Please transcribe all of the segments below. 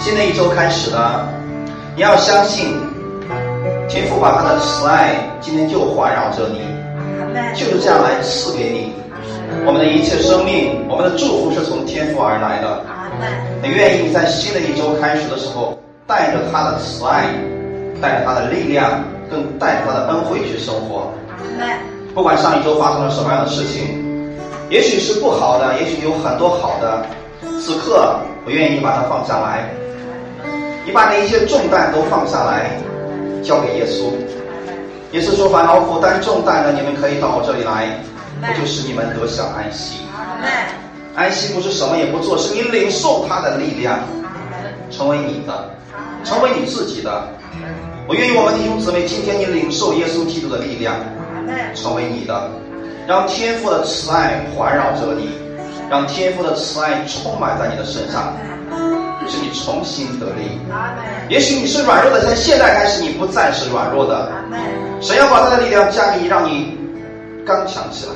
新的一周开始了，你要相信，天父把他的慈爱今天就环绕着你，就是这样来赐给你。我们的一切生命，我们的祝福是从天父而来的。你愿意在新的一周开始的时候，带着他的慈爱，带着他的力量，更带着他的恩惠去生活。不管上一周发生了什么样的事情，也许是不好的，也许有很多好的。此刻，我愿意把它放下来。你把那一些重担都放下来，交给耶稣。耶稣说：“烦恼负担重担的，你们可以到我这里来，我就使你们得享安息。”安息不是什么也不做，是你领受他的力量，成为你的，成为你自己的。我愿意我们弟兄姊妹，今天你领受耶稣基督的力量，成为你的，让天父的慈爱环绕着你，让天父的慈爱充满在你的身上。使你重新得力。也许你是软弱的，从现在开始你不再是软弱的。神要把他的力量加给你，让你刚强起来。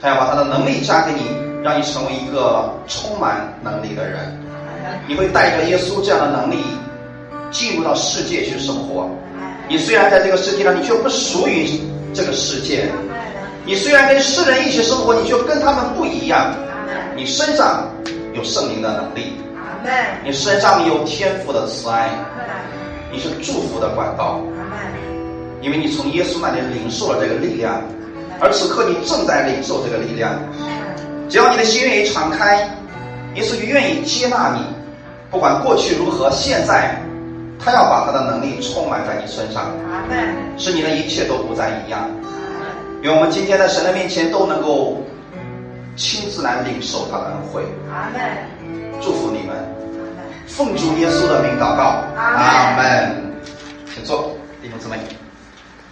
他要把他的能力加给你，让你成为一个充满能力的人。你会带着耶稣这样的能力进入到世界去生活。你虽然在这个世界上，你却不属于这个世界。你虽然跟世人一起生活，你却跟他们不一样。你身上有圣灵的能力。你身上有天赋的慈爱，你是祝福的管道，因为你从耶稣那里领受了这个力量，而此刻你正在领受这个力量。只要你的心愿意敞开，耶稣就愿意接纳你。不管过去如何，现在他要把他的能力充满在你身上，使你的一切都不再一样。愿我们今天在神的面前都能够亲自来领受他的恩惠。阿门祝福你们，奉主耶稣的名祷告，阿门。请坐，弟兄姊妹，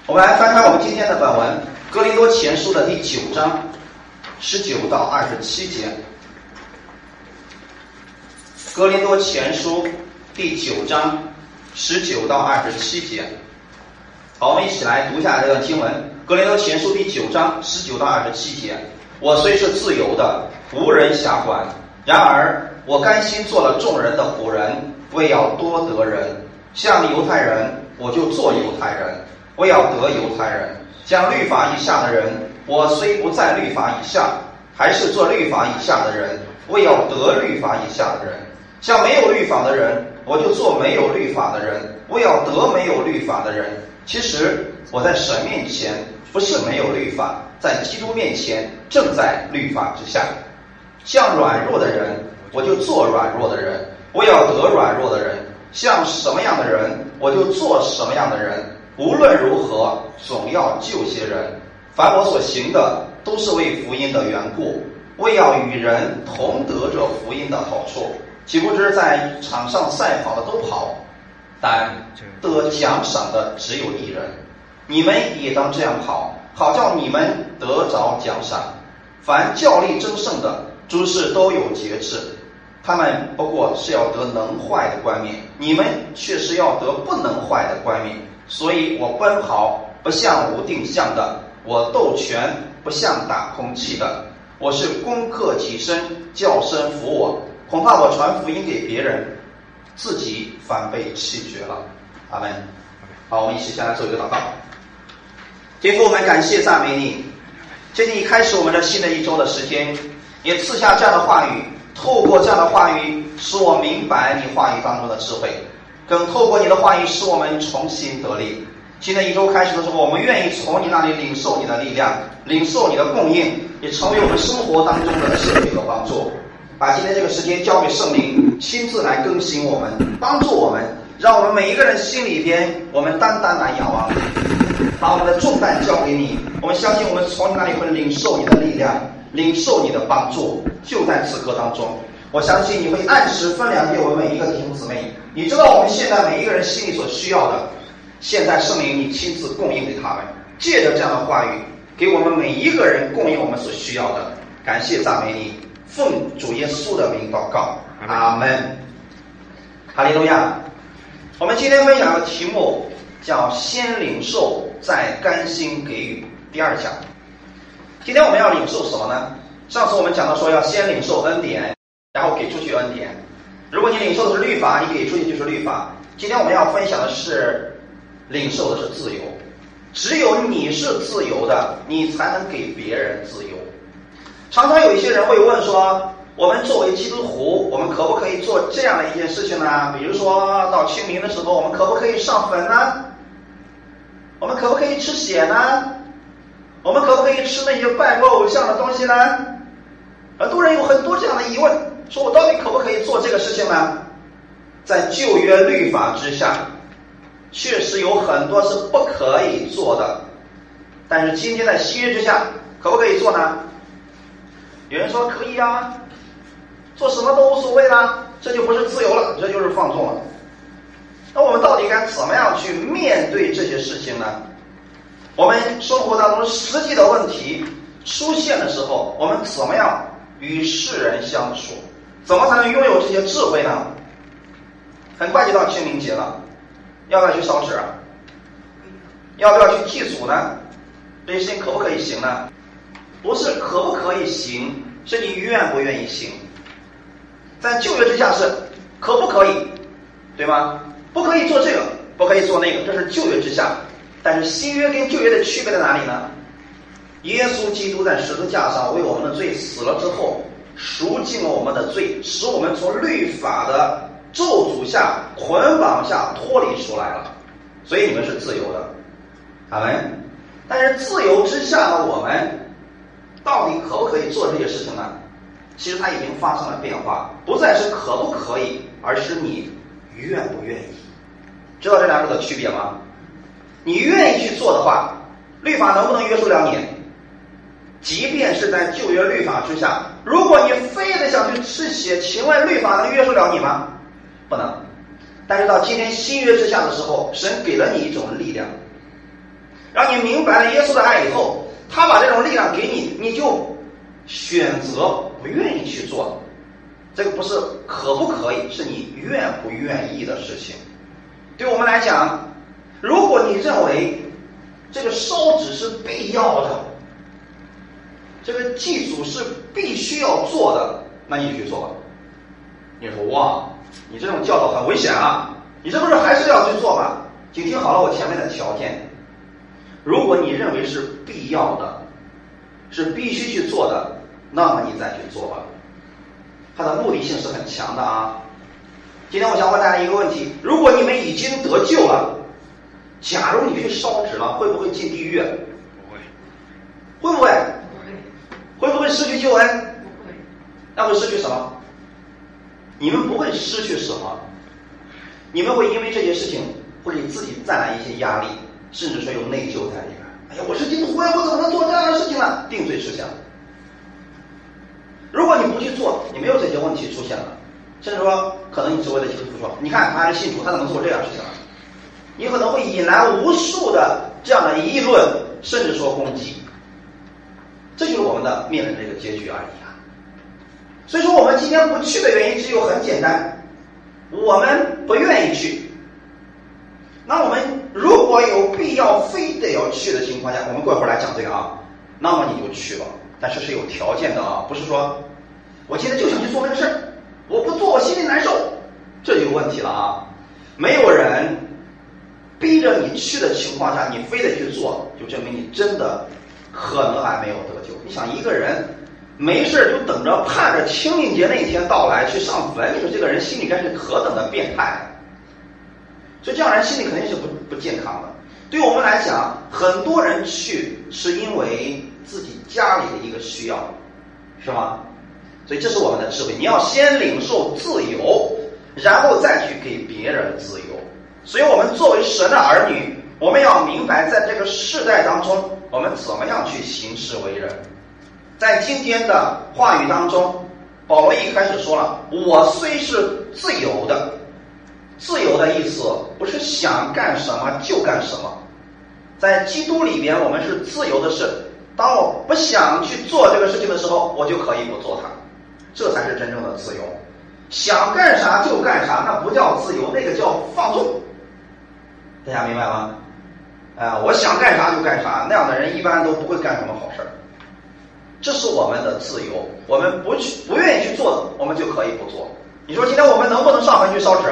我们来翻开我们今天的本文《哥林多前书》的第九章十九到二十七节，《哥林多前书》第九章十九到二十七节。好，我们一起来读一下这段经文，《格林多前书》第九章十九到二十七节。我虽是自由的，无人辖管，然而。我甘心做了众人的仆人，为要多得人。像犹太人，我就做犹太人，为要得犹太人。像律法以下的人，我虽不在律法以下，还是做律法以下的人，为要得律法以下的人。像没有律法的人，我就做没有律法的人，为要得没有律法的人。其实我在神面前不是没有律法，在基督面前正在律法之下。像软弱的人。我就做软弱的人，我要得软弱的人，像什么样的人，我就做什么样的人。无论如何，总要救些人。凡我所行的，都是为福音的缘故，为要与人同得这福音的好处。岂不知在场上赛跑的都跑，但得奖赏的只有一人。你们也当这样跑，好叫你们得着奖赏。凡教力争胜的，诸事都有节制。他们不过是要得能坏的冠冕，你们却是要得不能坏的冠冕。所以我奔跑不像无定向的，我斗拳不像打空气的。我是攻克己身，叫身服我。恐怕我传福音给别人，自己反被弃绝了。阿门。好，我们一起先来做一个祷告。天父，我们感谢赞美你。这你开始我们的新的一周的时间，也赐下这样的话语。透过这样的话语，使我明白你话语当中的智慧；更透过你的话语，使我们重新得力。新的一周开始的时候，我们愿意从你那里领受你的力量，领受你的供应，也成为我们生活当中的赐予和帮助。把今天这个时间交给圣灵，亲自来更新我们，帮助我们，让我们每一个人心里边，我们单单来仰望，把我们的重担交给你。我们相信，我们从你那里会领受你的力量。领受你的帮助，就在此刻当中。我相信你会按时分粮给我们每一个弟兄姊妹。你知道我们现在每一个人心里所需要的，现在圣灵你亲自供应给他们，借着这样的话语，给我们每一个人供应我们所需要的。感谢赞美你，奉主耶稣的名祷告，阿门。哈利路亚。我们今天分享的题目叫“先领受，再甘心给予”，第二讲。今天我们要领受什么呢？上次我们讲到说要先领受恩典，然后给出去恩典。如果你领受的是律法，你给出去就是律法。今天我们要分享的是领受的是自由，只有你是自由的，你才能给别人自由。常常有一些人会问说，我们作为基督徒，我们可不可以做这样的一件事情呢？比如说到清明的时候，我们可不可以上坟呢？我们可不可以吃血呢？我们可不可以吃那些拜过偶像的东西呢？很多人有很多这样的疑问，说我到底可不可以做这个事情呢？在旧约律法之下，确实有很多是不可以做的，但是今天的新约之下，可不可以做呢？有人说可以啊，做什么都无所谓啦，这就不是自由了，这就是放纵了。那我们到底该怎么样去面对这些事情呢？我们生活当中实际的问题出现的时候，我们怎么样与世人相处？怎么才能拥有这些智慧呢？很快就到清明节了，要不要去烧纸？要不要去祭祖呢？这些事情可不可以行呢？不是可不可以行，是你愿不愿意行。在旧约之下是可不可以，对吗？不可以做这个，不可以做那个，这是旧约之下。但是新约跟旧约的区别在哪里呢？耶稣基督在十字架上为我们的罪死了之后，赎尽了我们的罪，使我们从律法的咒诅下、捆绑下脱离出来了。所以你们是自由的，阿门。但是自由之下的我们。到底可不可以做这些事情呢？其实它已经发生了变化，不再是可不可以，而是你愿不愿意。知道这两者的区别吗？你愿意去做的话，律法能不能约束了你？即便是在旧约律法之下，如果你非得想去吃血，请问律法能约束了你吗？不能。但是到今天新约之下的时候，神给了你一种力量，让你明白了耶稣的爱以后。他把这种力量给你，你就选择不愿意去做，这个不是可不可以，是你愿不愿意的事情。对我们来讲，如果你认为这个烧纸是必要的，这个祭祖是必须要做的，那你就去做吧。你说哇，你这种教导很危险啊！你这不是还是要去做吗？请听好了，我前面的条件。如果你认为是必要的，是必须去做的，那么你再去做吧。它的目的性是很强的啊。今天我想问大家一个问题：如果你们已经得救了，假如你去烧纸了，会不会进地狱？不会。会不会？不会。会不会失去救恩？不会。那会失去什么？你们不会失去什么？你们会因为这件事情会给自己带来一些压力。甚至说有内疚在里面。哎呀，我是基督徒呀，我怎么能做这样的事情呢？定罪事项。不去做，你没有这些问题出现了。甚至说，可能你周围的基督徒说：“你看他还是信徒，他怎么做这样事情了？”你可能会引来无数的这样的议论，甚至说攻击。这就是我们的面临这个结局而已啊。所以说，我们今天不去的原因只有很简单，我们不愿意去。那我们如果有必要非得要去的情况下，我们过一会儿来讲这个啊，那么你就去吧，但是是有条件的啊，不是说我今天就想去做那个事儿，我不做我心里难受，这就有问题了啊。没有人逼着你去的情况下，你非得去做，就证明你真的可能还没有得救。你想一个人没事就等着盼着清明节那一天到来去上坟，你说这个人心里该是何等的变态？所以这样人心里肯定是不不健康的。对我们来讲，很多人去是因为自己家里的一个需要，是吗？所以这是我们的智慧。你要先领受自由，然后再去给别人自由。所以我们作为神的儿女，我们要明白，在这个世代当中，我们怎么样去行事为人。在今天的话语当中，保罗一开始说了：“我虽是自由的。”自由的意思不是想干什么就干什么，在基督里边，我们是自由的。是当我不想去做这个事情的时候，我就可以不做它，这才是真正的自由。想干啥就干啥，那不叫自由，那个叫放纵。大家明白吗？啊，我想干啥就干啥，那样的人一般都不会干什么好事儿。这是我们的自由，我们不去不愿意去做的，我们就可以不做。你说今天我们能不能上坟去烧纸？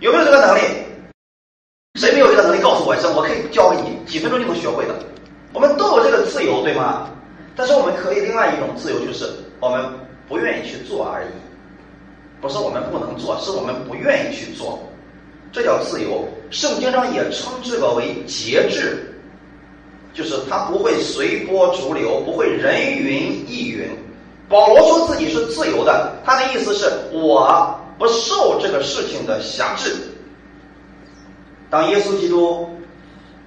有没有这个能力？谁没有这个能力？告诉我一声，我可以教给你，几分钟就能学会的。我们都有这个自由，对吗？但是我们可以另外一种自由，就是我们不愿意去做而已。不是我们不能做，是我们不愿意去做，这叫自由。圣经上也称这个为节制，就是他不会随波逐流，不会人云亦云。保罗说自己是自由的，他的意思是我不受这个事情的辖制。当耶稣基督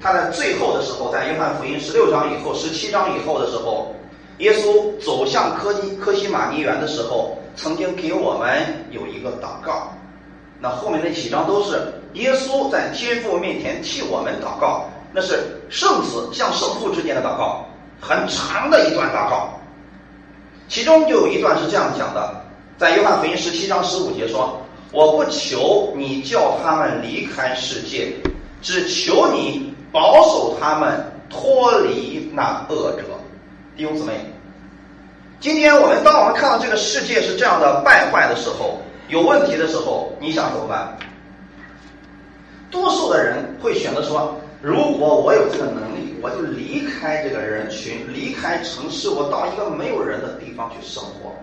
他在最后的时候，在约翰福音十六章以后、十七章以后的时候，耶稣走向科基科西玛尼园的时候。曾经给我们有一个祷告，那后面那几章都是耶稣在天父面前替我们祷告，那是圣子向圣父之间的祷告，很长的一段祷告。其中就有一段是这样讲的，在约翰福音十七章十五节说：“我不求你叫他们离开世界，只求你保守他们脱离那恶者。”弟兄姊妹。今天我们当我们看到这个世界是这样的败坏的时候，有问题的时候，你想怎么办？多数的人会选择说：如果我有这个能力，我就离开这个人群，离开城市，我到一个没有人的地方去生活，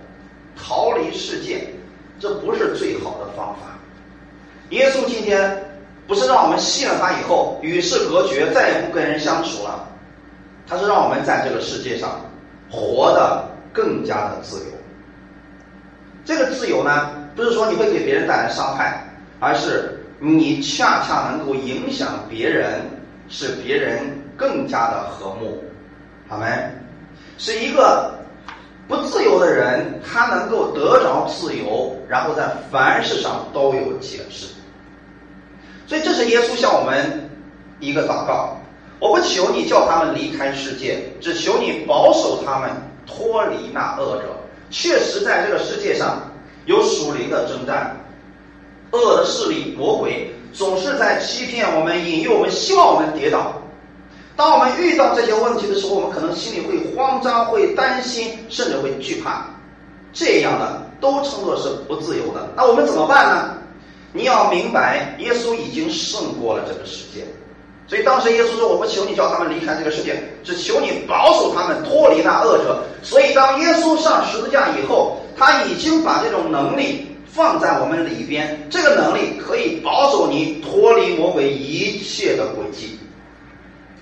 逃离世界。这不是最好的方法。耶稣今天不是让我们信了他以后与世隔绝，再也不跟人相处了，他是让我们在这个世界上活的。更加的自由，这个自由呢，不是说你会给别人带来伤害，而是你恰恰能够影响别人，使别人更加的和睦，好没？是一个不自由的人，他能够得着自由，然后在凡事上都有解释。所以这是耶稣向我们一个祷告：我不求你叫他们离开世界，只求你保守他们。脱离那恶者，确实在这个世界上有属灵的征战，恶的势力魔鬼总是在欺骗我们、引诱我们，希望我们跌倒。当我们遇到这些问题的时候，我们可能心里会慌张、会担心，甚至会惧怕。这样的都称作是不自由的。那我们怎么办呢？你要明白，耶稣已经胜过了这个世界。所以当时耶稣说：“我不求你叫他们离开这个世界，只求你保守他们脱离那恶者。”所以当耶稣上十字架以后，他已经把这种能力放在我们里边，这个能力可以保守你脱离魔鬼一切的轨迹。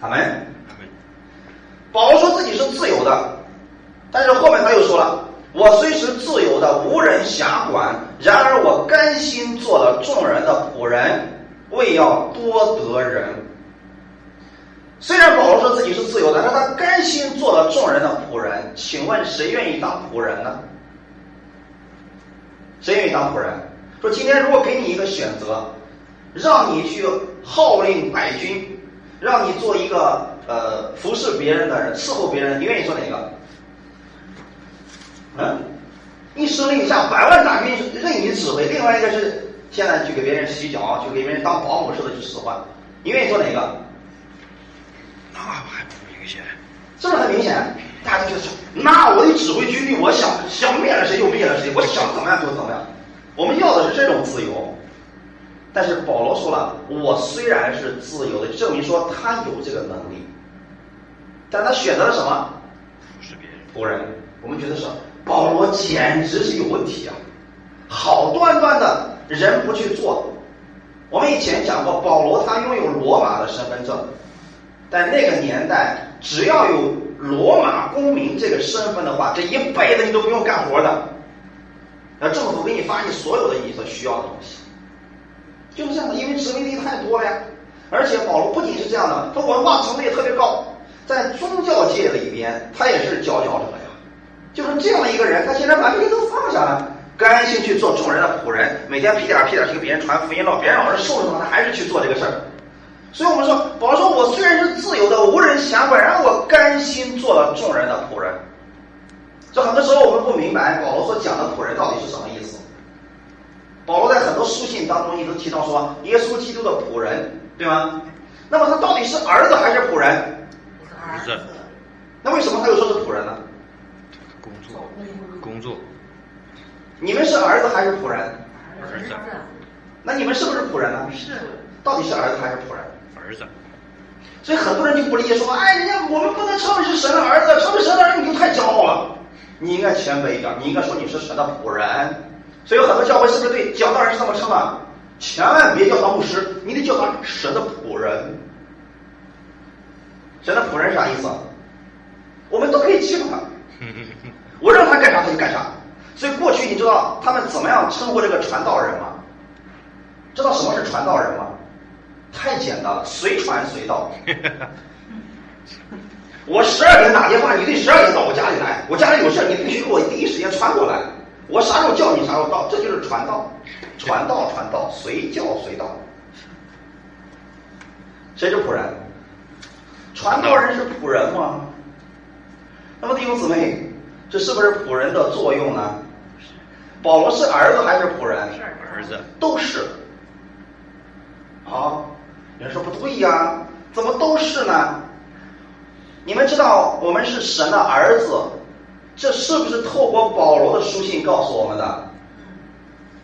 阿门。保罗说自己是自由的，但是后面他又说了：“我虽是自由的，无人辖管，然而我甘心做了众人的仆人，为要多得人。”虽然保罗说自己是自由的，但他甘心做了众人的仆人。请问谁愿意当仆人呢？谁愿意当仆人？说今天如果给你一个选择，让你去号令百军，让你做一个呃服侍别人的人，伺候别人，你愿意做哪个？嗯，一声令下，百万大军任你指挥。另外一个是现在去给别人洗脚，去给别人当保姆似的去使唤，你愿意做哪个？那还不明显，是不是很明显？大家就是，那我得指挥军队，我想想灭了谁就灭了谁，我想怎么样就怎么样。我们要的是这种自由。但是保罗说了，我虽然是自由的，证明说他有这个能力，但他选择了什么？是别人。仆人，我们觉得说保罗简直是有问题啊！好端端的人不去做。我们以前讲过，保罗他拥有罗马的身份证。在那个年代，只要有罗马公民这个身份的话，这一辈子你都不用干活的。那政府给你发你所有的你所需要的东西，就是这样的。因为殖民地太多了呀。而且保罗不仅是这样的，他文化程度也特别高，在宗教界里边他也是佼佼者呀。就是这样的一个人，他竟然把这些都放下了，甘心去做众人的仆人，每天屁颠屁颠去给别人传福音了，别人老是受着他，他还是去做这个事儿。所以我们说，保罗说：“我虽然是自由的，无人辖管，然后我甘心做了众人的仆人。”这很多时候我们不明白保罗所讲的仆人到底是什么意思。保罗在很多书信当中一直提到说，耶稣基督的仆人，对吗？那么他到底是儿子还是仆人？儿子。那为什么他又说是仆人呢？工作，工作。你们是儿子还是仆人？儿子，那你们是不是仆人呢？是到底是儿子还是仆人？儿子，所以很多人就不理解，说，哎，人家我们不能称为是神的儿子，称为神的儿子你就太骄傲了。你应该谦卑一点，你应该说你是神的仆人。所以有很多教会是不是对讲道人是这么称的？千万别叫他牧师，你得叫他神的仆人。神的仆人啥意思？我们都可以欺负他，我让他干啥他就干啥。所以过去你知道他们怎么样称呼这个传道人吗？知道什么是传道人吗？太简单了，随传随到。我十二点打电话，你得十二点到我家里来。我家里有事，你必须给我第一时间传过来。我啥时候叫你啥时候到，这就是传道，传道传道，随叫随到。谁是仆人？传道人是仆人吗？那么弟兄姊妹，这是不是仆人的作用呢？保罗是儿子还是仆人？儿子，都是。好，有人说不对呀，怎么都是呢？你们知道我们是神的儿子，这是不是透过保罗的书信告诉我们的？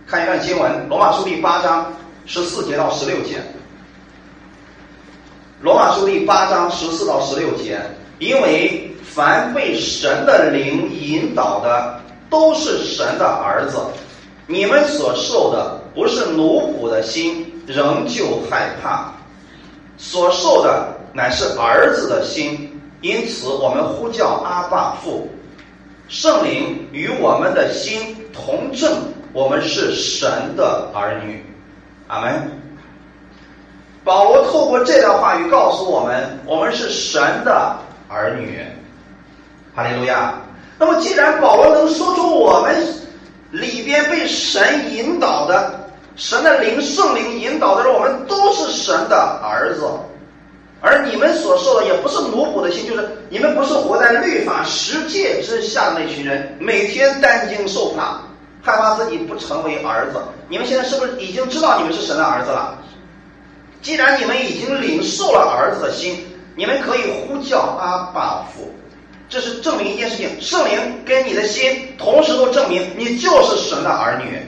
看一段经文，《罗马书》第八章十四节到十六节。《罗马书》第八章十四到十六节，因为凡被神的灵引导的，都是神的儿子。你们所受的不是奴仆的心，仍旧害怕；所受的乃是儿子的心。因此，我们呼叫阿爸父，圣灵与我们的心同证，我们是神的儿女。阿门。保罗透过这段话语告诉我们，我们是神的儿女。哈利路亚。那么，既然保罗能说出我们里边被神引导的，神的灵、圣灵引导的人，我们都是神的儿子。而你们所受的也不是奴仆的心，就是你们不是活在律法十诫之下的那群人，每天担惊受怕，害怕自己不成为儿子。你们现在是不是已经知道你们是神的儿子了？既然你们已经领受了儿子的心，你们可以呼叫阿爸父，这是证明一件事情：圣灵跟你的心同时都证明你就是神的儿女。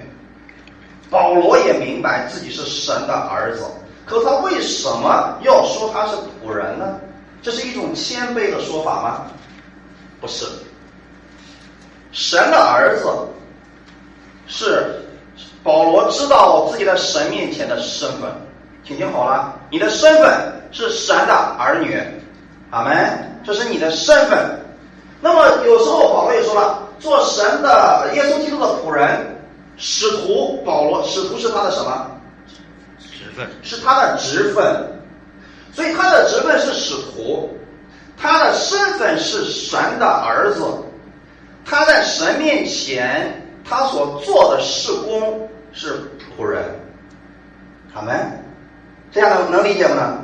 保罗也明白自己是神的儿子。可他为什么要说他是仆人呢？这是一种谦卑的说法吗？不是。神的儿子是保罗知道自己在神面前的身份，请听好了，你的身份是神的儿女，阿门。这是你的身份。那么有时候保罗也说了，做神的耶稣基督的仆人，使徒保罗，使徒是他的什么？职分是他的职分，所以他的职分是使徒，他的身份是神的儿子，他在神面前他所做的事工是仆人，好没？这样能能理解不呢？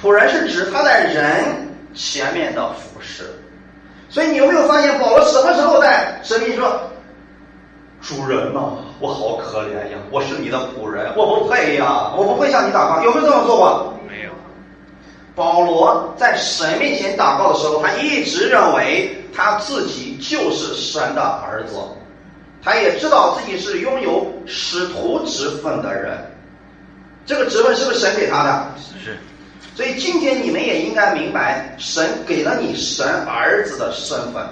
仆人是指他在人前面的服侍，所以你有没有发现保罗什么时候在神面前说？主人呐，我好可怜呀！我是你的仆人，我不配呀，我不配向你祷告。有没有这么做过？没有。保罗在神面前祷告的时候，他一直认为他自己就是神的儿子，他也知道自己是拥有使徒职分的人。这个职分是不是神给他的？是。所以今天你们也应该明白，神给了你神儿子的身份，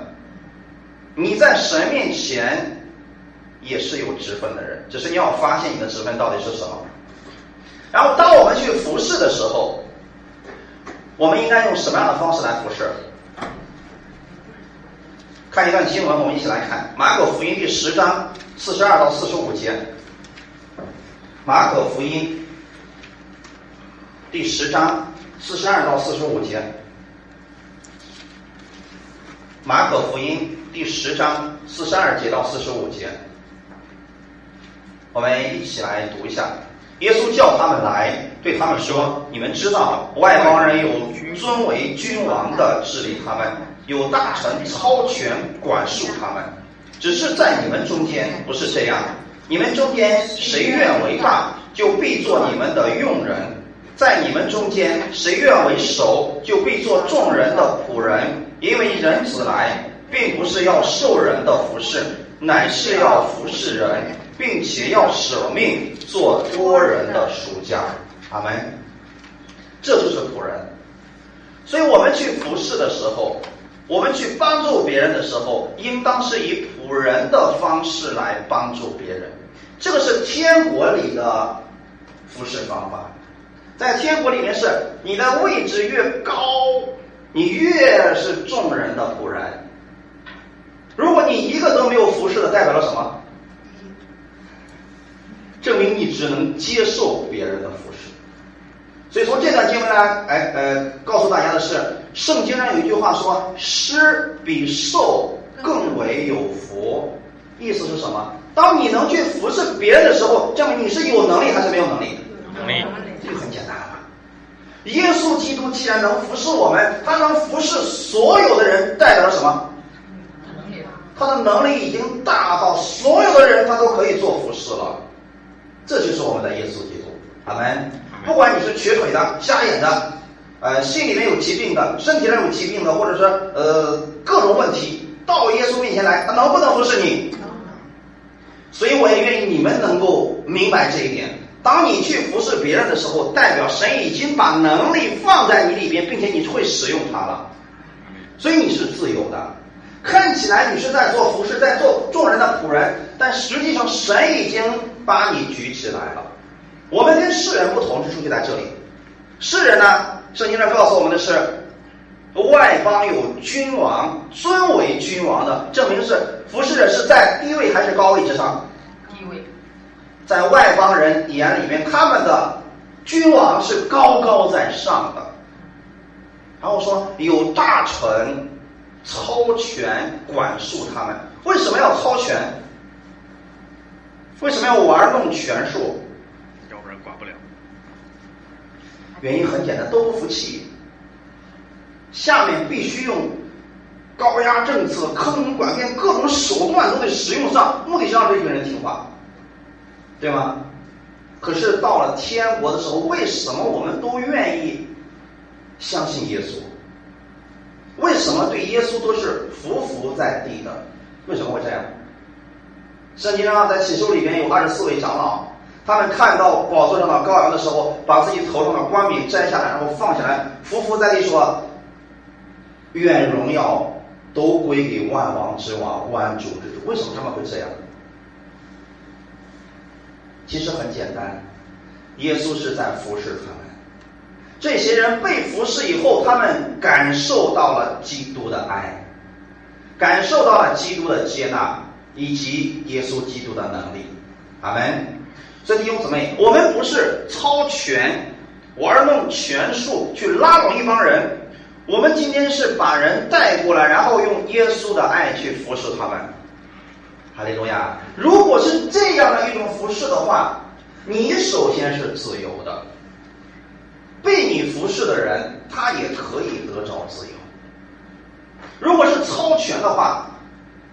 你在神面前。也是有职分的人，只是你要发现你的职分到底是什么。然后，当我们去服侍的时候，我们应该用什么样的方式来服侍？看一段经文，我们一起来看《马可福音》第十章四十二到四十五节。马可福音第十章四十二到四十五节。马可福音第十章四十二节到四十五节。我们一起来读一下。耶稣叫他们来，对他们说：“你们知道，外邦人有尊为君王的治理他们，有大臣超权管束他们。只是在你们中间不是这样。你们中间谁愿为大，就必做你们的用人；在你们中间谁愿为首，就必做众人的仆人。因为人子来，并不是要受人的服侍。”乃是要服侍人，并且要舍命做多人的赎价。阿门。这就是仆人。所以我们去服侍的时候，我们去帮助别人的时候，应当是以仆人的方式来帮助别人。这个是天国里的服侍方法。在天国里面，是你的位置越高，你越是众人的仆人。如果你一个都没有服侍的，代表了什么？证明你只能接受别人的服侍。所以从这段经文呢，哎呃，告诉大家的是，圣经上有一句话说：“施比受更为有福。”意思是什么？当你能去服侍别人的时候，证明你是有能力还是没有能力？能力。这就很简单了。耶稣基督既然能服侍我们，他能服侍所有的人，代表了什么？他的能力已经大到所有的人他都可以做服侍了。这就是我们的耶稣基督。阿门。不管你是瘸腿的、瞎眼的，呃，心里面有疾病的、身体上有疾病的，或者是呃各种问题，到耶稣面前来，他能不能服侍你？所以我也愿意你们能够明白这一点。当你去服侍别人的时候，代表神已经把能力放在你里边，并且你会使用它了，所以你是自由的。看起来你是在做服侍，在做众人的仆人，但实际上神已经把你举起来了。我们跟世人不同之处就在这里。世人呢，圣经上告诉我们的是，外邦有君王，尊为君王的，证明是服侍者是在低位还是高位之上？低位。在外邦人眼里面，他们的君王是高高在上的。然后说有大臣操权管束他们，为什么要操权？为什么要玩弄权术？要不然管不了原因很简单，都不服气。下面必须用高压政策、坑蒙拐骗各种手段都得使用上，目的是让这群人听话，对吗？可是到了天国的时候，为什么我们都愿意相信耶稣？为什么对耶稣都是服服在地的？为什么会这样？圣经上在启示录里面有二十四位长老。他们看到宝座上的羔羊的时候，把自己头上的冠冕摘下来，然后放下来，匍匐在地说：“愿荣耀都归给万王之王、万主之主。”为什么他们会这样？其实很简单，耶稣是在服侍他们。这些人被服侍以后，他们感受到了基督的爱，感受到了基督的接纳，以及耶稣基督的能力。阿门。所以弟兄姊妹，我们不是操权玩弄权术去拉拢一帮人，我们今天是把人带过来，然后用耶稣的爱去服侍他们。哈利路亚！如果是这样的一种服侍的话，你首先是自由的，被你服侍的人他也可以得着自由。如果是操权的话，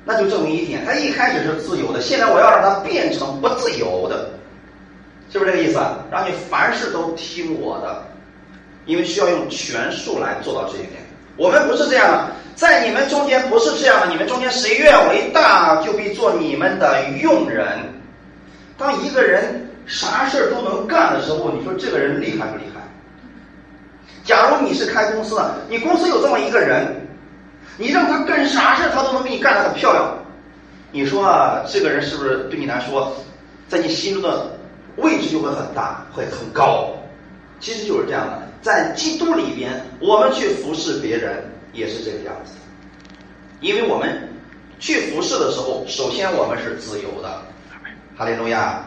那就证明一点，他一开始是自由的，现在我要让他变成不自由的。是不是这个意思？让你凡事都听我的，因为需要用权术来做到这一点。我们不是这样的，在你们中间不是这样的。你们中间谁愿为大，就必做你们的用人。当一个人啥事儿都能干的时候，你说这个人厉害不厉害？假如你是开公司的，你公司有这么一个人，你让他干啥事他都能给你干得很漂亮。你说这个人是不是对你来说，在你心中的？位置就会很大，会很高，其实就是这样的。在基督里边，我们去服侍别人也是这个样子，因为我们去服侍的时候，首先我们是自由的。哈利路亚。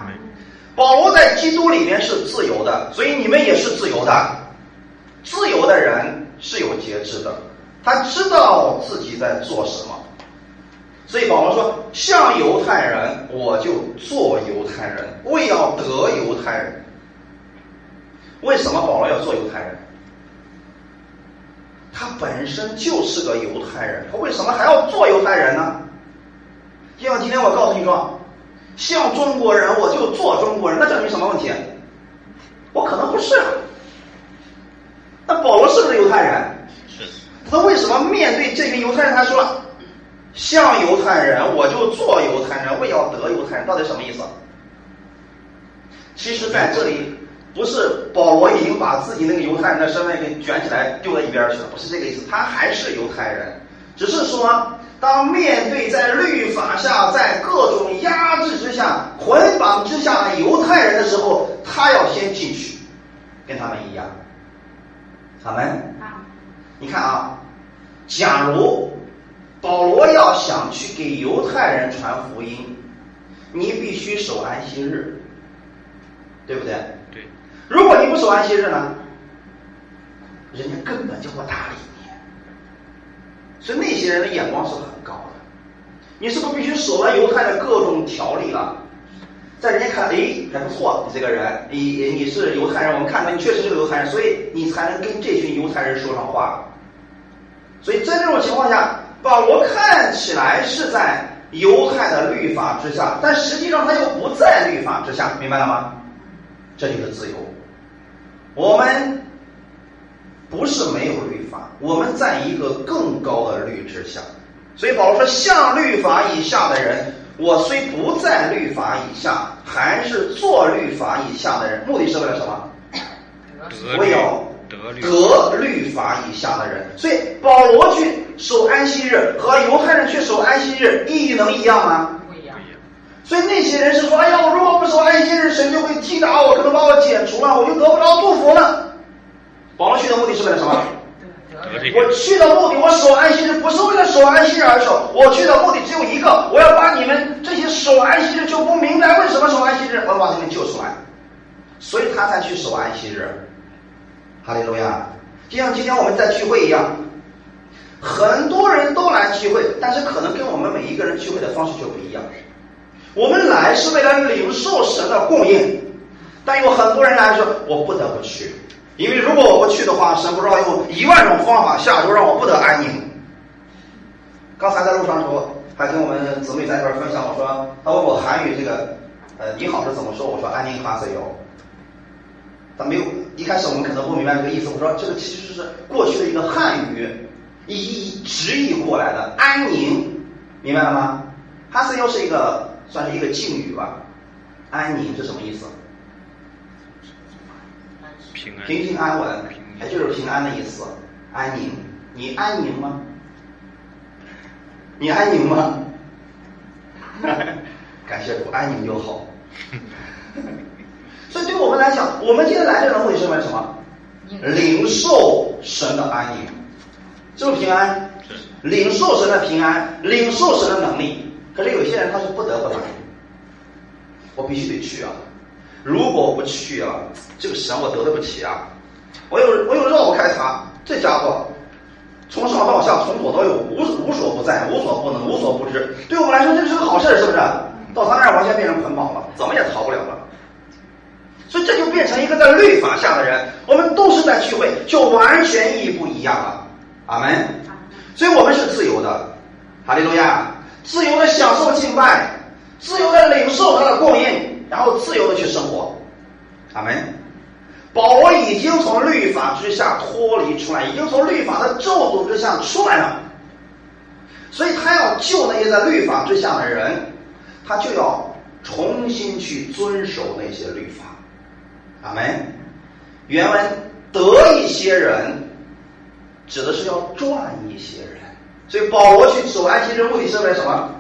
保罗在基督里面是自由的，所以你们也是自由的。自由的人是有节制的，他知道自己在做什么。所以保罗说：“像犹太人，我就做犹太人，为要得犹太人。为什么保罗要做犹太人？他本身就是个犹太人，他为什么还要做犹太人呢？就像今天我告诉你说，像中国人，我就做中国人，那证明什么问题？我可能不是。那保罗是不是犹太人？是。他为什么面对这群犹太人，他说了？”像犹太人，我就做犹太人，我也要得犹太人，到底什么意思？其实在这里，不是保罗已经把自己那个犹太人的身份给卷起来丢到一边去了，不是这个意思，他还是犹太人，只是说，当面对在律法下、在各种压制之下、捆绑之下的犹太人的时候，他要先进去，跟他们一样。他们，你看啊，假如保罗要想去给犹太人传福音，你必须守安息日，对不对？对，如果你不守安息日呢，人家根本就不搭理你。所以那些人的眼光是很高的。你是不是必须守了犹太的各种条例了？在人家看来，哎，还不错，你这个人，你你是犹太人，我们看到你确实是个犹太人，所以你才能跟这群犹太人说上话。所以在这种情况下，保罗看起来是在犹太的律法之下，但实际上他又不在律法之下，明白了吗？这就是自由。我们不是没有律法，我们在一个更高的律之下。所以保罗说，像律法以下的人。我虽不在律法以下，还是做律法以下的人，目的是为了什么？我要得律法以下的人。所以保罗去守安息日和犹太人去守安息日意义能一样吗？不一样。所以那些人是说：“哎呀，我如果不守安息日，神就会击打我，可能把我剪除了，我就得不着祝福了。”保罗去的目的是为了什么？我去的目的，我守安息日不是为了守安息日而守，我去的目的只有一个，我要把你们这些守安息日就不明白为什么守安息日，我要把你们救出来，所以他才去守安息日。哈利路亚！就像今天我们在聚会一样，很多人都来聚会，但是可能跟我们每一个人聚会的方式就不一样。我们来是为了领受神的供应，但有很多人来说，我不得不去。因为如果我不去的话，神不知道用一万种方法下手让我不得安宁。刚才在路上的时候，还跟我们姊妹在一块分享，我说他问我韩语这个呃你好是怎么说，我说安宁哈塞哟。他没有一开始我们可能不明白这个意思，我说这个其实是过去的一个汉语一直译过来的安宁，明白了吗？哈塞哟是一个算是一个敬语吧，安宁是什么意思？平平安稳，也就是平安的意思，安宁。你安宁吗？你安宁吗？感谢主，安宁就好。所以对我们来讲，我们今天来这的目的是为了什么？领受神的安宁，是不是平安？领受神的平安，领受神的能力。可是有些人他是不得不来，我必须得去啊。如果不去啊，这个神我得罪不起啊！我有我有绕开他，这家伙从上到下从左到右无无所不在，无所不能，无所不知。对我们来说，这是个好事，是不是？到他那儿完全变成捆绑了，怎么也逃不了了。所以这就变成一个在律法下的人。我们都是在聚会，就完全意义不一样了。阿门。所以我们是自由的，哈利路亚！自由的享受敬拜，自由的领受他的供应。然后自由的去生活，阿门。保罗已经从律法之下脱离出来，已经从律法的咒诅之下出来了，所以他要救那些在律法之下的人，他就要重新去遵守那些律法，阿门。原文得一些人，指的是要赚一些人，所以保罗去走安息日目的是为了什么？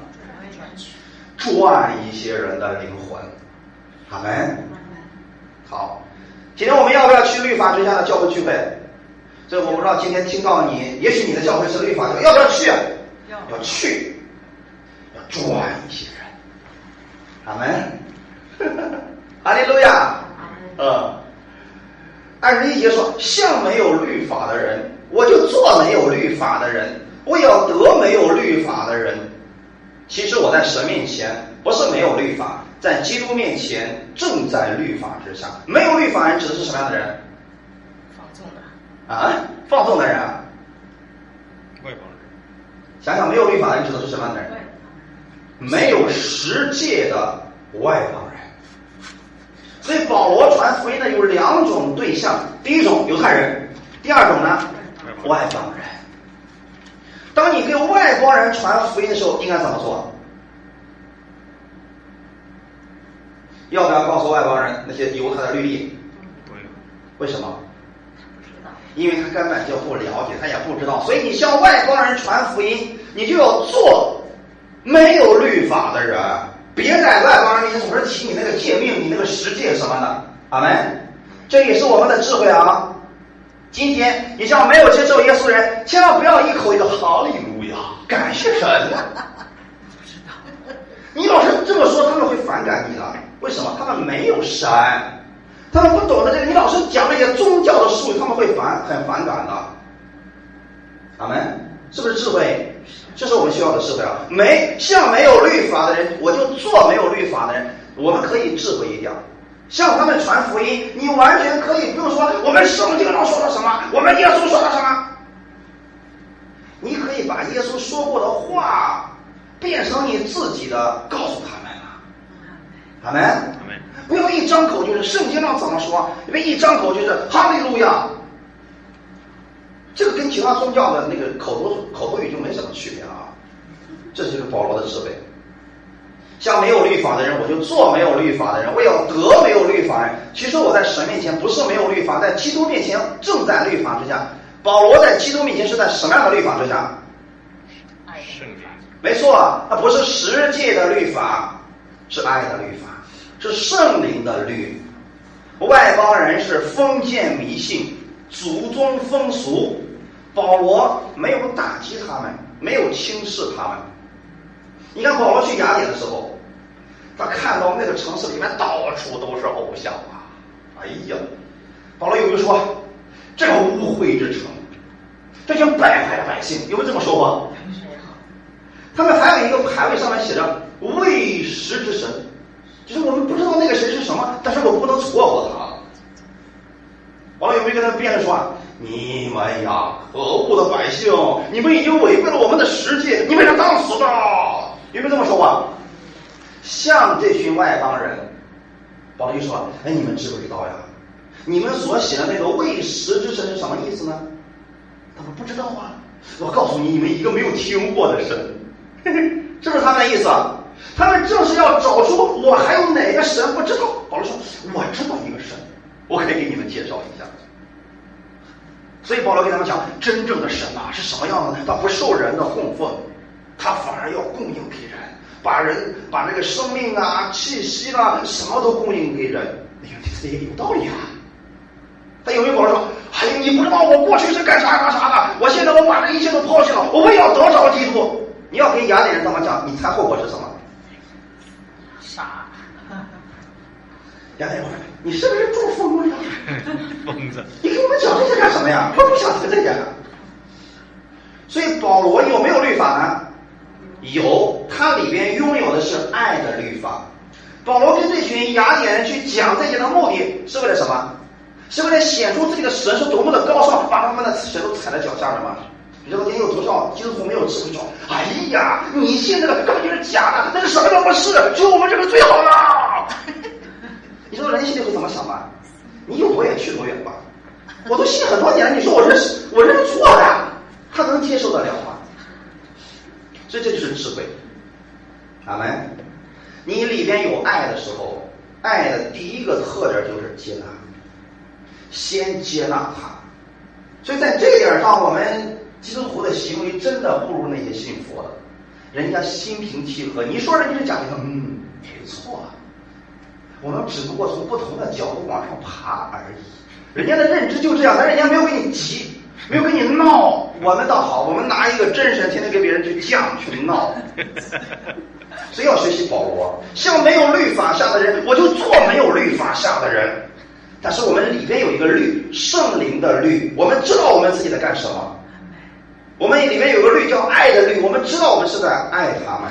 赚一些人的灵魂。阿门。好，今天我们要不要去律法之下的教会聚会？所以我不知道。今天听到你，也许你的教会是律法教，要不要去？要，要去，要赚一些人。阿门。哈利路亚。嗯。按十一节说，像没有律法的人，我就做没有律法的人；我要得没有律法的人。其实我在神面前不是没有律法。在基督面前，正在律法之下。没有律法人指的是什么样的人？放纵的。啊，放纵的人。外邦人。想想没有律法人指的是什么样的人？没有十诫的外邦人。所以保罗传福音呢有两种对象：第一种犹太人，第二种呢外邦人。当当你给外邦人传福音的时候，应该怎么做？要不要告诉外邦人那些犹太的律例？不用。为什么？因为他根本就不了解，他也不知道。所以你向外邦人传福音，你就要做没有律法的人，别在外邦人面前总是提你那个诫命、你那个十诫什么的。阿门。这也是我们的智慧啊！今天你像没有接受耶稣的人，千万不要一口一个哈利路亚，感谢神。不知道。你老是这么说，他们会反感你的。为什么？他们没有神，他们不懂得这个。你老是讲那些宗教的术语，他们会反很反感的。阿门，是不是智慧？这是我们需要的智慧啊！没像没有律法的人，我就做没有律法的人。我们可以智慧一点，向他们传福音，你完全可以不用说我们圣经上说了什么，我们耶稣说了什么，你可以把耶稣说过的话变成你自己的，告诉他们。阿门，阿门。不要一张口就是圣经上怎么说，因为一张口就是哈利路亚。这个跟其他宗教的那个口头口头语就没什么区别了啊。这就是保罗的智慧。像没有律法的人，我就做没有律法的人，我要得没有律法人。其实我在神面前不是没有律法，在基督面前正在律法之下。保罗在基督面前是在什么样的律法之下？圣经。没错，那不是十诫的律法，是爱的律法。是圣灵的律，外邦人是封建迷信、祖宗风俗。保罗没有打击他们，没有轻视他们。你看保罗去雅典的时候，他看到那个城市里面到处都是偶像啊！哎呀，保罗有没有说这个污秽之城，这群败坏的百姓？有没有这么说过？他们还有一个牌位，上面写着“喂食之神”。就是我们不知道那个神是什么，但是我不能错过他。完了有没有跟他辩论说：“你们呀，可恶的百姓，你们已经违背了我们的实际，你们是当死的。”有没有这么说过？像这群外邦人，保罗就说：“哎，你们知不知道呀？你们所写的那个喂食之神是什么意思呢？”他们不知道啊。我告诉你，你们一个没有听过的神，是不是他们的意思？他们正是要找出我还有哪个神不知道。保罗说：“我知道一个神，我可以给你们介绍一下。”所以保罗跟他们讲，真正的神啊是什么样的？他不受人的供奉，他反而要供应给人，把人把这个生命啊、气息啦，什么都供应给人。你看这也有道理啊。他有没有保罗说：“哎，你不知道我过去是干啥干啥的，我现在我把这一切都抛弃了，我为要得着基督。”你要跟雅典人这么讲，你猜后果是什么？杨大夫，你是不是中疯了？疯子，你给我们讲这些干什么呀？我不想听这些。所以保罗有没有律法呢？有，他里边拥有的是爱的律法。保罗跟这群雅典人去讲这些的目的是为了什么？是为了显出自己的神是多么的高尚，把他们的神都踩在脚下的吗？你知道今天有多少基督徒没有智慧说：“哎呀，你信这个根本就是假的，那个什么都不是，只有我们这个最好了。”你知道人心里会怎么想吗？你有多远去多远吧。我都信很多年，你说我认识我认错了，他能接受得了吗？所以这就是智慧。阿门。你里边有爱的时候，爱的第一个特点就是接纳，先接纳他。所以在这点上，我们。基督徒的行为真的不如那些信佛的，人家心平气和。你说人家是假的，嗯，没错。我们只不过从不同的角度往上爬而已。人家的认知就这样，但是人家没有跟你急，没有跟你闹。我们倒好，我们拿一个真神，天天给别人去犟去闹。所以要学习保罗，像没有律法下的人，我就做没有律法下的人。但是我们里边有一个律，圣灵的律，我们知道我们自己在干什么。我们里面有个律叫爱的律，我们知道我们是在爱他们，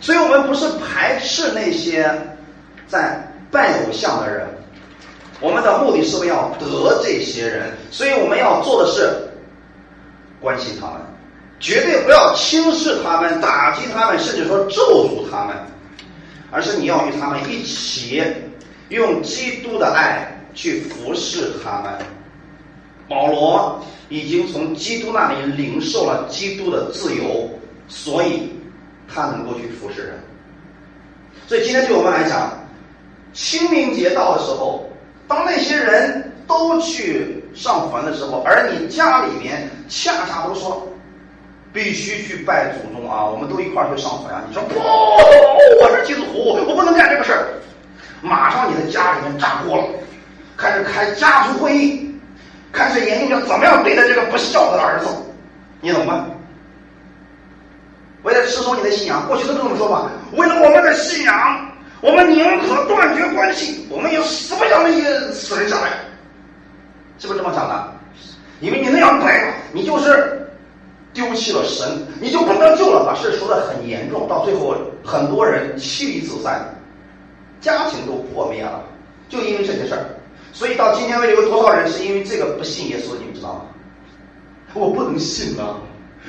所以我们不是排斥那些在拜偶像的人，我们的目的是为要得这些人，所以我们要做的是关心他们，绝对不要轻视他们、打击他们，甚至说咒诅他们，而是你要与他们一起用基督的爱去服侍他们。保罗已经从基督那里领受了基督的自由，所以他能够去服侍人。所以今天对我们来讲，清明节到的时候，当那些人都去上坟的时候，而你家里面恰恰都说必须去拜祖宗啊，我们都一块儿去上坟啊。你说不，我是基督徒，我不能干这个事儿。马上你的家里面炸锅了，开始开家族会议，开始研究着怎么样对待这个不孝的儿子，你怎么办？为了持守你的信仰，过去都是这么说吧。为了我们的信仰，我们宁可断绝关系，我们也死不让那些死人下来，是不是这么想的？因为你那样拜，你就是丢弃了神，你就不得救了。把事说的很严重，到最后很多人妻离子散，家庭都破灭了，就因为这些事儿。所以到今天为止有多少人是因为这个不信耶稣？你们知道吗？我不能信啊！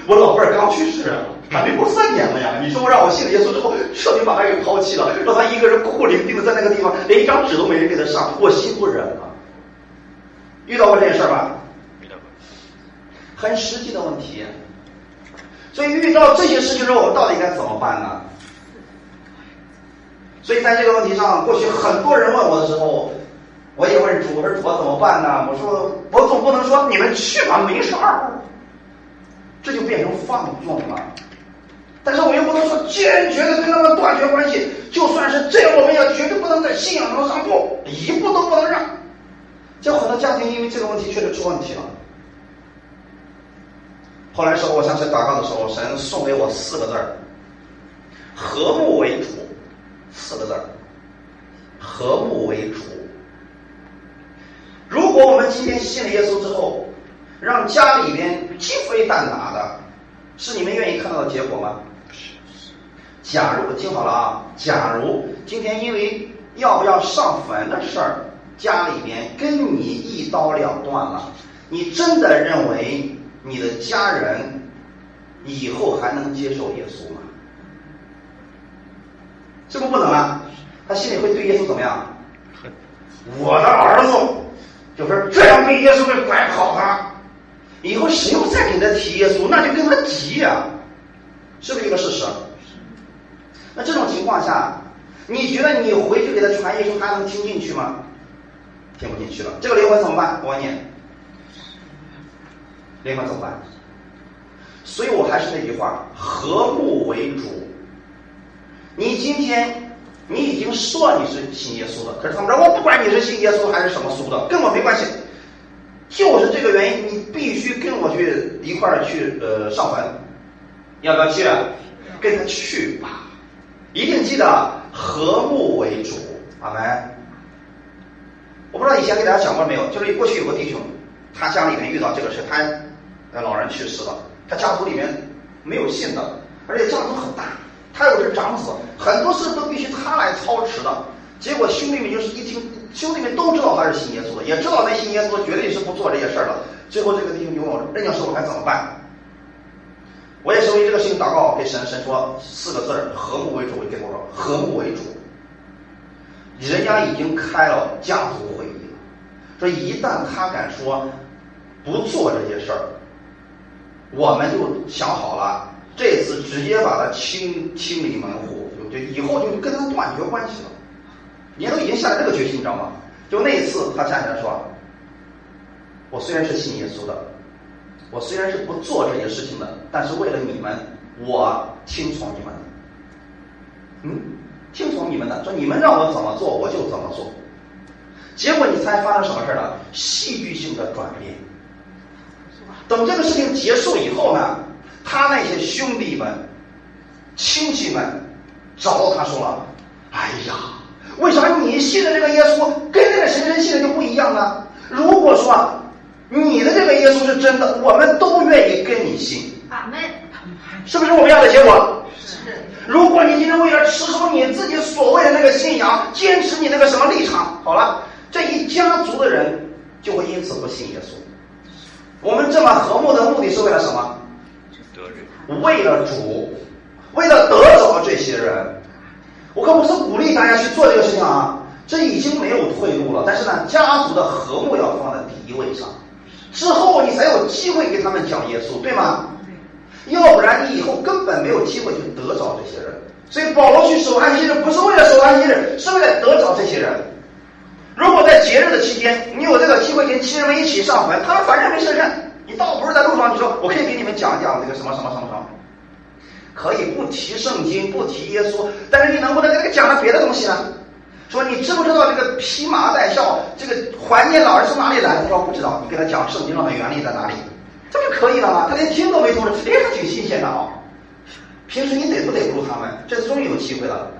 我老伴儿刚去世，还没过三年了呀！你说我让我信了耶稣之后，彻底把他给抛弃了，让他一个人孤零零的在那个地方，连一张纸都没人给他上，我心不忍啊！遇到过这件事吧？遇到过。很实际的问题。所以遇到这些事情之后，我们到底该怎么办呢？所以在这个问题上，过去很多人问我的时候，我也问主，我说主怎么办呢？我说我总不能说你们去吧，没事儿。这就变成放纵了。但是我又不能说坚决的跟他们断绝关系，就算是这样，我们也绝对不能在信仰上上步，一步都不能让。就很多家庭因为这个问题确实出问题了。后来时候，我向神祷告的时候，神送给我四个字儿：和睦为主。四个字儿：和睦为主。如果我们今天信了耶稣之后，让家里边鸡飞蛋打的，是你们愿意看到的结果吗？假如听好了啊，假如今天因为要不要上坟的事儿，家里边跟你一刀两断了，你真的认为你的家人以后还能接受耶稣吗？这不不能啊？他心里会对耶稣怎么样？我的儿子就是这样被耶稣给拐跑的。以后谁又再给他提耶稣，那就跟他急呀，是不是一个事实？那这种情况下，你觉得你回去给他传耶稣，他能听进去吗？听不进去了。这个灵魂怎么办？我问你，灵魂怎么办？所以我还是那句话，和睦为主。你今天你已经说你是信耶稣的，可是他们说我不管你是信耶稣还是什么书的，跟我没关系。就是这个原因，你必须跟我去一块儿去呃上坟，要不要去？跟他去吧，一定记得和睦为主，阿门。我不知道以前给大家讲过没有，就是过去有个弟兄，他家里面遇到这个事，他呃老人去世了，他家族里面没有信的，而且家族很大，他又是长子，很多事都必须他来操持的。结果兄弟们就是一听，兄弟们都知道他是信耶稣的，也知道那信耶稣绝对是不做这些事儿的。最后这个弟兄就问我：“任教师，我该怎么办？”我也是为这个事情祷告，给神神说四个字儿：和睦为主。给我说和睦为主。人家已经开了家族会议了，说一旦他敢说不做这些事儿，我们就想好了，这次直接把他清清理门户，就以后就跟他断绝关系了。你都已经下了这个决心，你知道吗？就那一次，他站起来说：“我虽然是信耶稣的，我虽然是不做这些事情的，但是为了你们，我听从你们。嗯，听从你们的，说你们让我怎么做，我就怎么做。结果你猜发生什么事了？戏剧性的转变。等这个事情结束以后呢，他那些兄弟们、亲戚们找到他说了：‘哎呀！’为啥你信的这个耶稣跟那个神人信的就不一样呢？如果说你的这个耶稣是真的，我们都愿意跟你信。阿门。是不是我们要的结果？是。如果你今天为了持守你自己所谓的那个信仰，坚持你那个什么立场，好了，这一家族的人就会因此不信耶稣。我们这么和睦的目的是为了什么？为了主，为了得着这些人。我可不是鼓励大家去做这个事情啊，这已经没有退路了。但是呢，家族的和睦要放在第一位上，之后你才有机会给他们讲耶稣，对吗？要不然你以后根本没有机会去得着这些人。所以保罗去守安息日，不是为了守安息日，是为了得着这些人。如果在节日的期间，你有这个机会跟亲人们一起上坟，他们反正没事干，你倒不是在路上，你说我可以给你们讲一讲这个什么什么什么什么，可以不提圣经，不提耶稣，但是你能不能给他讲点别的东西呢？说你知不知道这个披麻戴孝，这个怀念老人从哪里来？他说不知道，你给他讲圣经上的原理在哪里，这就可以了吗？他连听都没听着，哎，还挺新鲜的啊。平时你逮都逮不住他们，这终于有机会了。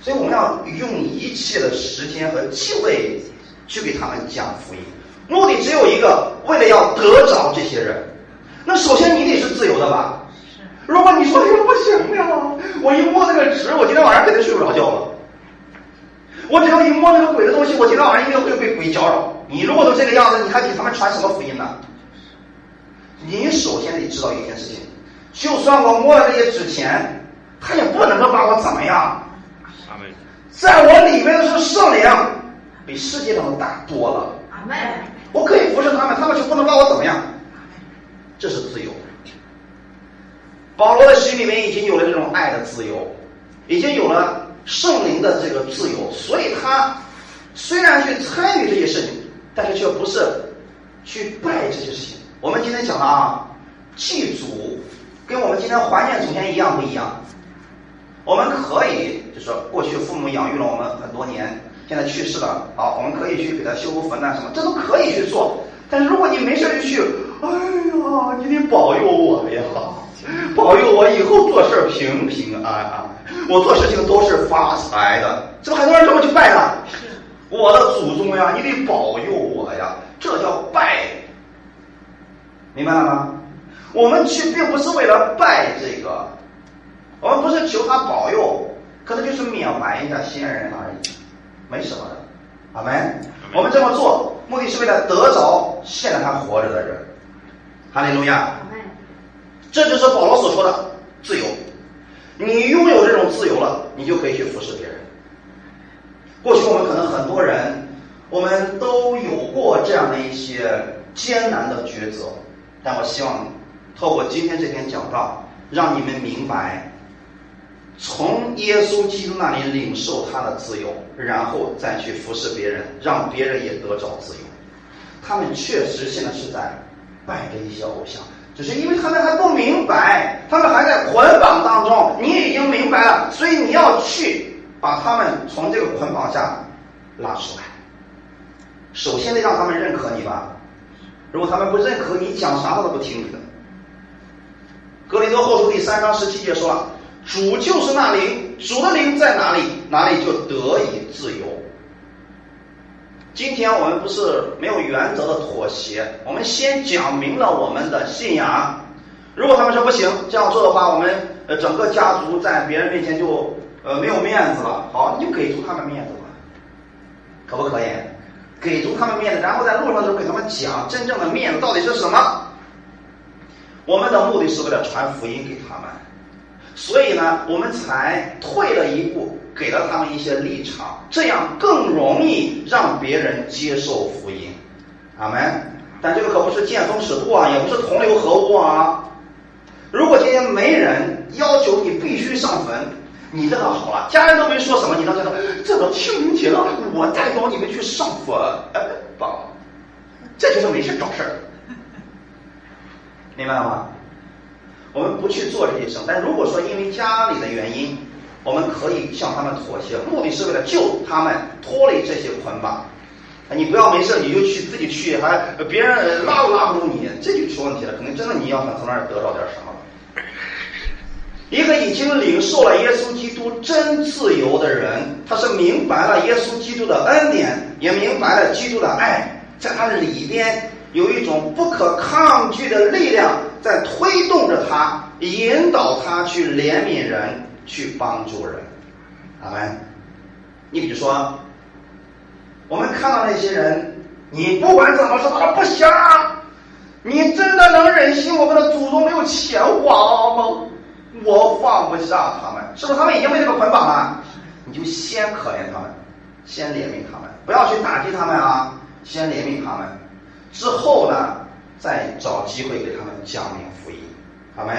所以我们要用一切的时间和机会去给他们讲福音，目的只有一个，为了要得着这些人。那首先你得是自由的吧？如果你说哎不行呀，我一摸那个纸，我今天晚上肯定睡不着觉了。我只要一摸那个鬼的东西，我今天晚上一定会被鬼搅扰。你如果都这个样子，你还给他们传什么福音呢？你首先得知道一件事情，就算我摸了这些纸钱，他也不能够把我怎么样。在我里面的是圣灵，比世界上的大多了。我可以服侍他们，他们就不能把我怎么样。这是自由。保罗的心里面已经有了这种爱的自由，已经有了圣灵的这个自由，所以他虽然去参与这些事情，但是却不是去拜这些事情。我们今天讲的啊，祭祖跟我们今天怀念祖先一样不一样？我们可以就说过去父母养育了我们很多年，现在去世了，好，我们可以去给他修复坟呐什么，这都可以去做。但是如果你没事就去，哎呀，你得保佑我呀，保佑我以后做事平平安安，我做事情都是发财的。这不很多人这么去拜的？我的祖宗呀，你得保佑我呀，这叫拜，明白了吗？我们去并不是为了拜这个。我们不是求他保佑，可能就是缅怀一下先人而已，没什么的，阿门。我们这么做，目的是为了得着现在还活着的人，哈利路亚。这就是保罗所说的自由。你拥有这种自由了，你就可以去服侍别人。过去我们可能很多人，我们都有过这样的一些艰难的抉择，但我希望透过今天这篇讲道，让你们明白。从耶稣基督那里领受他的自由，然后再去服侍别人，让别人也得着自由。他们确实现在是在拜着一些偶像，只是因为他们还不明白，他们还在捆绑当中。你已经明白了，所以你要去把他们从这个捆绑下拉出来。首先得让他们认可你吧，如果他们不认可你，讲啥他都不听你的。格林多后书第三章十七节说了。主就是那灵，主的灵在哪里，哪里就得以自由。今天我们不是没有原则的妥协，我们先讲明了我们的信仰。如果他们说不行，这样做的话，我们呃整个家族在别人面前就呃没有面子了。好，你就给足他们面子吧，可不可以？给足他们面子，然后在路上的时候给他们讲真正的面子到底是什么。我们的目的是为了传福音给他们。所以呢，我们才退了一步，给了他们一些立场，这样更容易让别人接受福音。阿门。但这个可不是见风使舵啊，也不是同流合污啊。如果今天没人要求你必须上坟，你这倒好了，家人都没说什么，你倒觉得这都清明节了，我代表你们去上坟，哎，棒，这就是没事找事儿，明白了吗？我们不去做这些事，但如果说因为家里的原因，我们可以向他们妥协，目的是为了救他们脱离这些捆绑。你不要没事你就去自己去，还别人拉都拉不住你，这就出问题了。可能真的你要想从那儿得到点什么。一个已经领受了耶稣基督真自由的人，他是明白了耶稣基督的恩典，也明白了基督的爱，在他里边有一种不可抗拒的力量。在推动着他，引导他去怜悯人，去帮助人。阿门。你比如说，我们看到那些人，你不管怎么说，他说不行。你真的能忍心我们的祖宗没有钱花吗？我放不下他们，是不是？他们已经被这个捆绑了，你就先可怜他们，先怜悯他们，不要去打击他们啊，先怜悯他们。之后呢，再找机会给他们讲明福音，好没？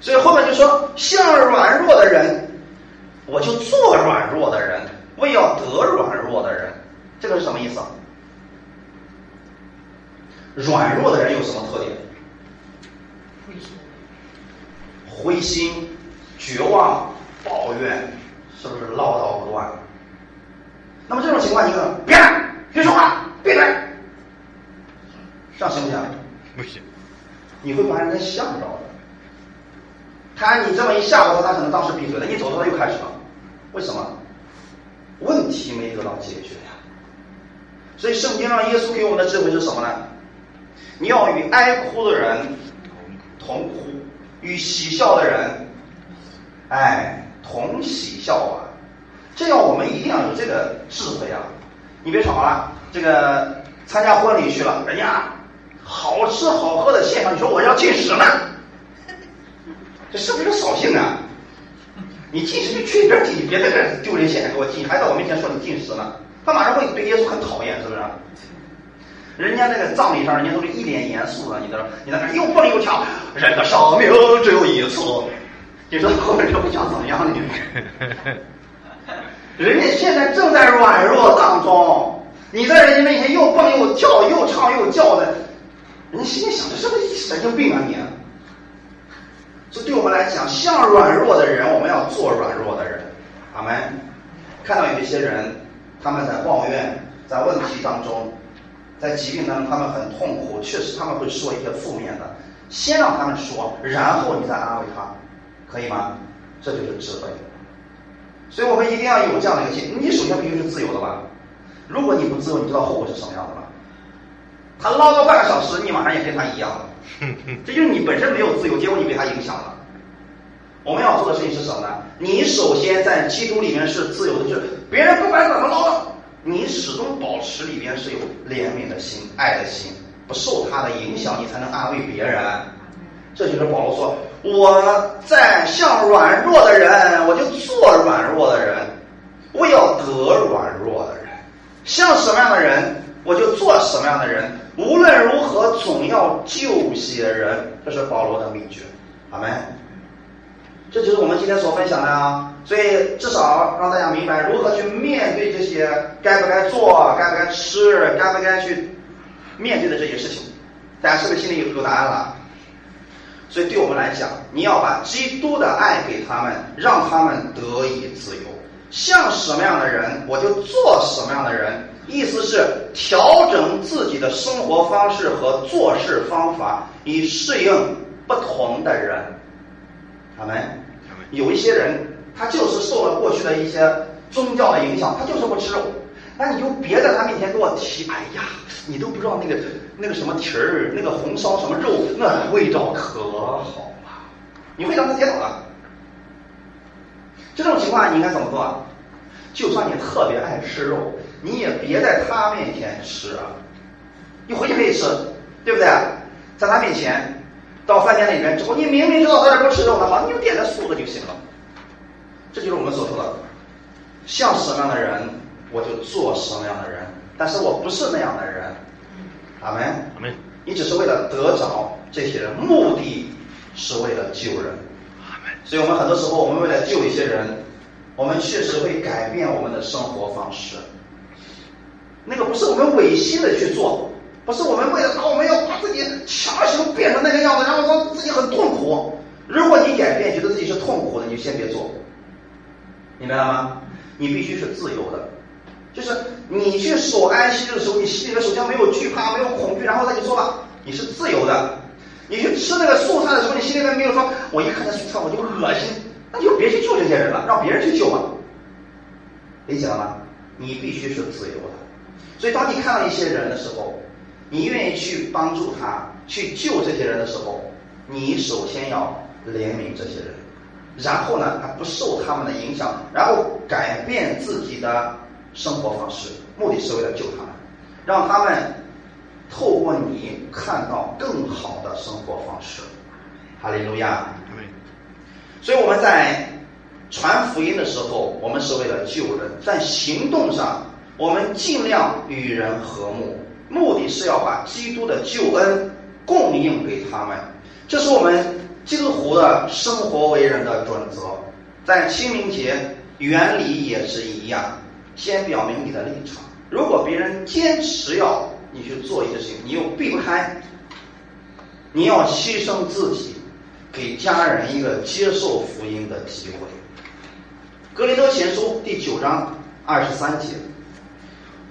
所以后面就说，像软弱的人，我就做软弱的人，为要得软弱的人，这个是什么意思？软弱的人有什么特点？灰心。灰心、绝望、抱怨，是不是唠叨不断？那么这种情况，你可能别来，别说话，闭嘴，这样行不行？不行，你会把人家吓着的。他你这么一吓唬他，他可能当时闭嘴了，你走之后又开始了。为什么？问题没得到解决呀。所以圣经上耶稣给我们的智慧是什么呢？你要与哀哭的人同哭，与喜笑的人，哎，同喜笑啊！这样我们一定要有这个智慧啊！你别吵了，这个参加婚礼去了，人家好吃好喝的现场，你说我要进食呢，这是不是扫兴啊？你进食就去一边进，你别在这丢人现眼给我进，还在我面前说你进食呢，他马上会对耶稣很讨厌，是不是？人家那个葬礼上，人家都是一脸严肃的，你在你在那又蹦又跳，人的生命只有一次，你说后面这不想怎么样你？人家现在正在软弱当中，你在人家面前又蹦又跳，又唱又叫的，人家心里想：这是不是神经病啊你？这对我们来讲，像软弱的人，我们要做软弱的人。阿门。看到有一些人，他们在抱怨，在问题当中，在疾病当中，他们很痛苦，确实他们会说一些负面的。先让他们说，然后你再安慰他，可以吗？这就是智慧。所以我们一定要有这样的一个心。你首先必须是自由的吧？如果你不自由，你知道后果是什么样的吗？他唠叨半个小时，你马上也跟他一样了。这就是你本身没有自由，结果你被他影响了。我们要做的事情是什么呢？你首先在基督里面是自由的，就是别人不管怎么唠叨，你始终保持里边是有怜悯的心、爱的心，不受他的影响，你才能安慰别人。这就是保罗说：“我在像软弱的人，我就做软弱的人；我要得软弱的人，像什么样的人，我就做什么样的人。无论如何，总要救些人。”这是保罗的秘诀。好没。这就是我们今天所分享的啊。所以至少让大家明白如何去面对这些该不该做、该不该吃、该不该去面对的这些事情。大家是不是心里有有答案了？所以对我们来讲，你要把基督的爱给他们，让他们得以自由。像什么样的人，我就做什么样的人。意思是调整自己的生活方式和做事方法，以适应不同的人。他们有一些人，他就是受了过去的一些宗教的影响，他就是不吃肉。那你就别在他面前给我提，哎呀，你都不知道那个那个什么蹄儿，那个红烧什么肉，那味道可好了，你会让他跌倒的。这种情况你应该怎么做啊？就算你特别爱吃肉，你也别在他面前吃啊。你回去可以吃，对不对？在他面前，到饭店里面之后，你明明知道他这不吃肉的，好，你就点点素的就行了。这就是我们所说的，像什么样的人，我就做什么样的人。但是我不是那样的人。阿门。阿门。你只是为了得着这些人，目的是为了救人。阿门。所以我们很多时候，我们为了救一些人，我们确实会改变我们的生活方式。那个不是我们违心的去做，不是我们为了啊，我们要把自己强行变成那个样子，然后让自己很痛苦。如果你改变，觉得自己是痛苦的，你就先别做。明白了吗？你必须是自由的，就是你去守安息日的时候，你心里面首先没有惧怕，没有恐惧，然后再去做吧，你是自由的。你去吃那个素菜的时候，你心里面没有说，我一看那素菜我就恶心，那就别去救这些人了，让别人去救吧。理解了吗？你必须是自由的。所以当你看到一些人的时候，你愿意去帮助他，去救这些人的时候，你首先要怜悯这些人。然后呢，他不受他们的影响，然后改变自己的生活方式，目的是为了救他们，让他们透过你看到更好的生活方式。哈利路亚。对。所以我们在传福音的时候，我们是为了救人，在行动上，我们尽量与人和睦，目的是要把基督的救恩供应给他们。这是我们基督徒的生活为人的准则。在清明节原理也是一样，先表明你的立场。如果别人坚持要你去做一些事情，你又避不开，你要牺牲自己，给家人一个接受福音的机会。格林多前书第九章二十三节：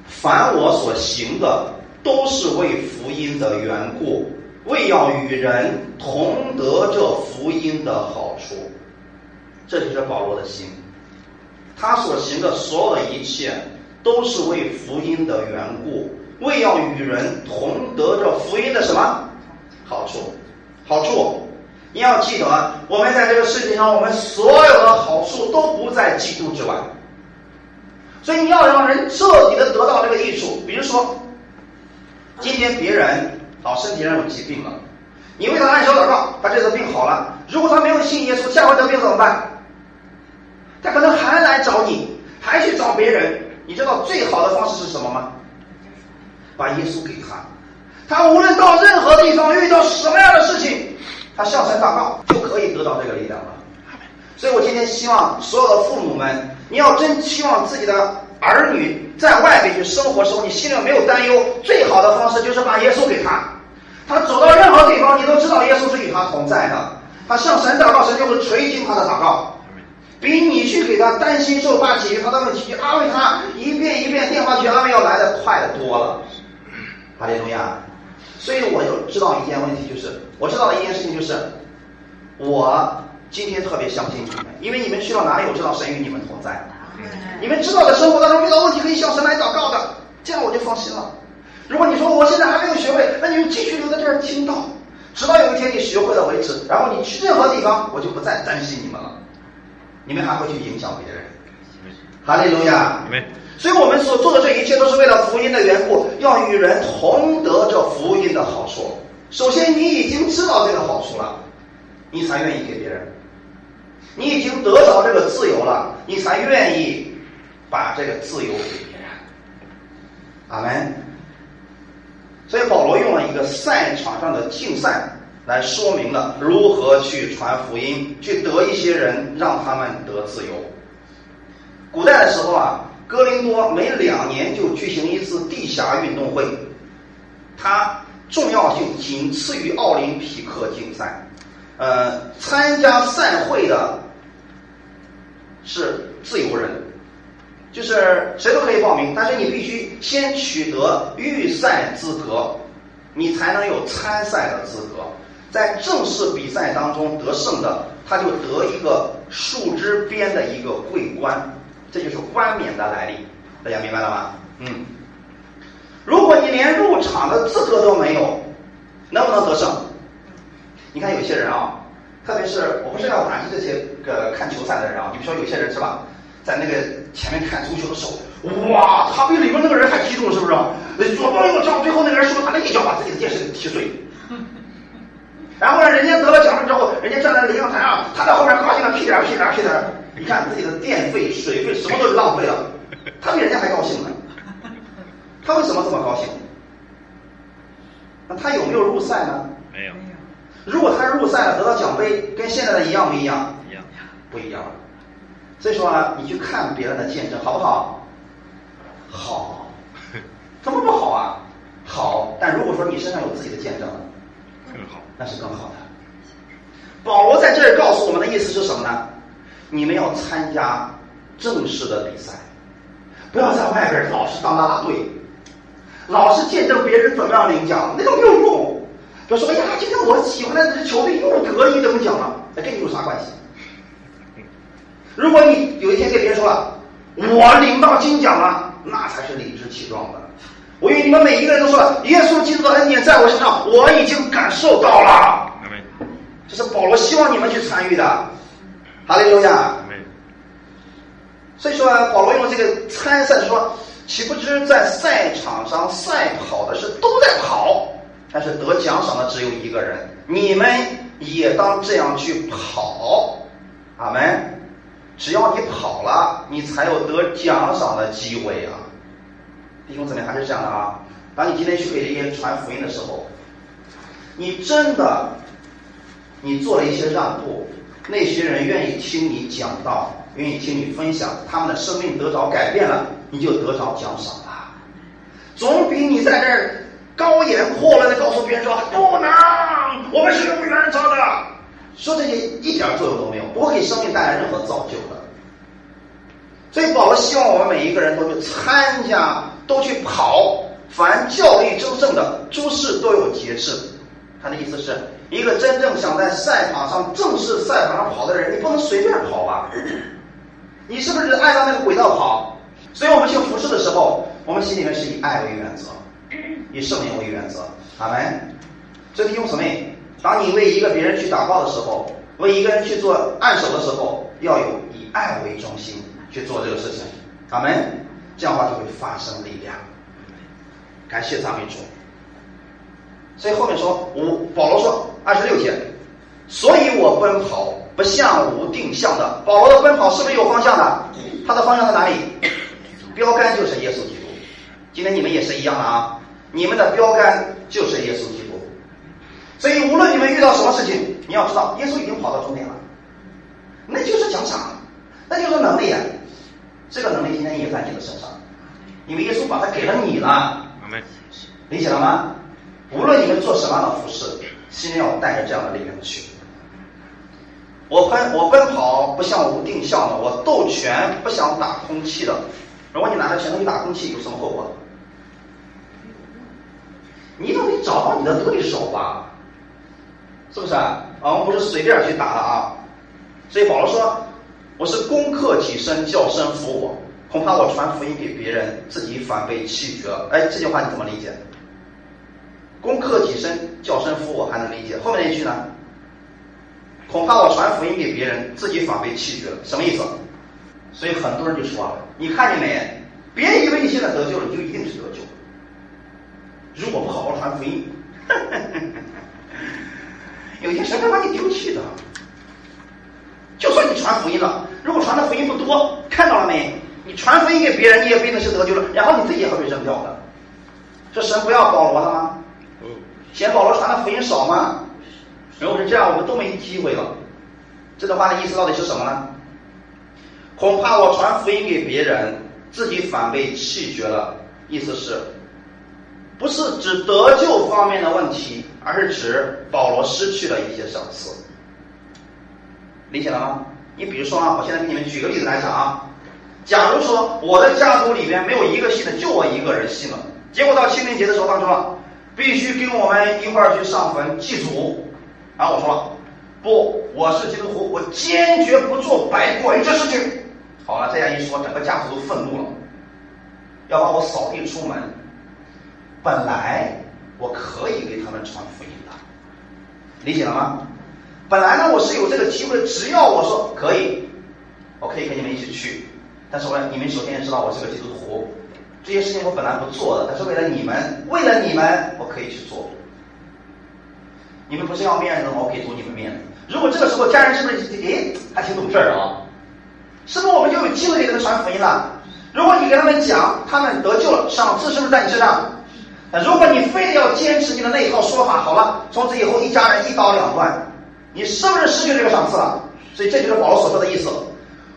凡我所行的，都是为福音的缘故，为要与人同得这福音的好处。这就是保罗的心，他所行的所有的一切。都是为福音的缘故，为要与人同得这福音的什么好处？好处，你要记得，我们在这个世界上，我们所有的好处都不在基督之外。所以你要让人彻底的得到这个益处。比如说，今天别人啊身体上有疾病了，你为他按小祷告，他这次病好了。如果他没有信耶稣，下回得病怎么办？他可能还来找你，还去找别人。你知道最好的方式是什么吗？把耶稣给他，他无论到任何地方遇到什么样的事情，他向神祷告就可以得到这个力量了。所以我今天希望所有的父母们，你要真希望自己的儿女在外边去生活时候，你心里没有担忧，最好的方式就是把耶稣给他，他走到任何地方，你都知道耶稣是与他同在的，他向神祷告，神就会垂听他的祷告。比你去给他担心受怕解决他的问题，去安慰他一遍一遍电话去安慰要来的快的多了。哈利路亚！所以我就知道一件问题，就是我知道的一件事情就是，我今天特别相信你们，因为你们去到哪里，我知道神与你们同在。你们知道在生活当中遇到问题可以向神来祷告的，这样我就放心了。如果你说我现在还没有学会，那你们继续留在这儿听到，直到有一天你学会了为止，然后你去任何地方，我就不再担心你们了。你们还会去影响别人，哈利路亚！所以，我们所做的这一切都是为了福音的缘故，要与人同得这福音的好处。首先，你已经知道这个好处了，你才愿意给别人；你已经得着这个自由了，你才愿意把这个自由给别人。阿门。所以，保罗用了一个赛场上的竞赛。来说明了如何去传福音，去得一些人，让他们得自由。古代的时候啊，哥林多每两年就举行一次地下运动会，它重要性仅次于奥林匹克竞赛。呃，参加赛会的是自由人，就是谁都可以报名，但是你必须先取得预赛资格，你才能有参赛的资格。在正式比赛当中得胜的，他就得一个树枝边的一个桂冠，这就是冠冕的来历。大家明白了吗？嗯。如果你连入场的资格都没有，能不能得胜？你看有些人啊，特别是我不是要打击这些个看球赛的人啊，你比如说有些人是吧，在那个前面看足球的时候，哇，他比里面那个人还激动，是不是？左抱右撞，最后那个人是不是他那一脚把自己的电视给踢碎？然后呢，人家得了奖了之后，人家站在领奖台上，他在后面高兴的屁颠屁颠屁颠。你看自己的电费、水费什么都浪费了，他比人家还高兴呢。他为什么这么高兴？那他有没有入赛呢？没有。如果他入赛了，得到奖杯，跟现在的一样不一样？一样。不一样。所以说啊，你去看别人的见证，好不好？好。怎么不好啊？好。但如果说你身上有自己的见证。更好，那是更好的。保罗在这儿告诉我们的意思是什么呢？你们要参加正式的比赛，不要在外边老是当啦啦队，老是见证别人怎么样领奖，那都没有用。比如说，哎呀，今天我喜欢的这支球队又得一等奖了，那跟你有啥关系？如果你有一天跟别人说了，我领到金奖了，那才是理直气壮的。我与你们每一个人都说了，耶稣基督的恩典在我身上，我已经感受到了。这是保罗希望你们去参与的，哈利路亚。所以说，保罗用这个参赛说，岂不知在赛场上赛跑的是都在跑，但是得奖赏的只有一个人。你们也当这样去跑，阿门。只要你跑了，你才有得奖赏的机会啊。弟兄姊妹还是这样的啊，当你今天去给这些传福音的时候，你真的，你做了一些让步，那些人愿意听你讲道，愿意听你分享，他们的生命得着改变了，你就得着奖赏了，总比你在这儿高言阔论的告诉别人说不能，我们是有原则的，说这些一点作用都没有，不会给生命带来任何造就的。所以保罗希望我们每一个人都去参加，都去跑，凡教力争胜的，诸事都有节制。他的意思是一个真正想在赛场上正式赛场上跑的人，你不能随便跑吧？你是不是按照那个轨道跑？所以我们去服侍的时候，我们心里面是以爱为原则，以圣灵为原则。阿门。所以弟兄姊妹，当你为一个别人去祷告的时候，为一个人去做按手的时候，要有以爱为中心。去做这个事情，阿门。这样的话就会发生力量。感谢赞美主。所以后面说，五保罗说二十六节，所以我奔跑不向无定向的。保罗的奔跑是不是有方向的？他的方向在哪里？标杆就是耶稣基督。今天你们也是一样的啊，你们的标杆就是耶稣基督。所以无论你们遇到什么事情，你要知道，耶稣已经跑到终点了，那就是奖赏，那就是能力啊。这个能力今天也在你的身上，因为耶稣把它给了你了，理解了吗？无论你们做什么样的服饰，心里要带着这样的力量去。我奔我奔跑不像无定向的，我斗拳不想打空气的。如果你拿着拳头去打空气，有什么后果？你总得找到你的对手吧，是不是啊？我们不是随便去打的啊。所以保罗说。我是攻克己身，叫身服我。恐怕我传福音给别人，自己反被弃绝了。哎，这句话你怎么理解？攻克己身，叫身服我，还能理解。后面那句呢？恐怕我传福音给别人，自己反被弃绝了，什么意思？所以很多人就说了，你看见没？别以为你现在得救了，你就一定是得救。如果不好好传福音，有些神会把你丢弃的。就算你传福音了，如果传的福音不多，看到了没？你传福音给别人，你也不一定是得救了，然后你自己也会被扔掉的。这神不要保罗了吗？嫌保罗传的福音少吗？如果是这样，我们都没机会了。这段话的意思到底是什么呢？恐怕我传福音给别人，自己反被弃绝了。意思是，不是指得救方面的问题，而是指保罗失去了一些赏赐。理解了吗？你比如说啊，我现在给你们举个例子来讲啊。假如说我的家族里面没有一个信的，就我一个人信了，结果到清明节的时候，他说了，必须跟我们一块儿去上坟祭祖。然后我说了，不，我是基督徒，我坚决不做白鬼这事情。好了，这样一说，整个家族都愤怒了，要把我扫地出门。本来我可以给他们传福音的，理解了吗？本来呢，我是有这个机会，只要我说可以，我可以跟你们一起去。但是我你们首先知道我是个基督徒，这些事情我本来不做的，但是为了你们，为了你们，我可以去做。你们不是要面子吗？我可以做你们面子。如果这个时候家人是不是诶还挺懂事儿啊？是不是我们就有机会给他们传福音了？如果你给他们讲，他们得救了，赏赐是不是在你身上？那如果你非得要坚持你的那一套说法，好了，从此以后一家人一刀两断。你是不是失去这个赏赐了？所以这就是保罗所说的意思。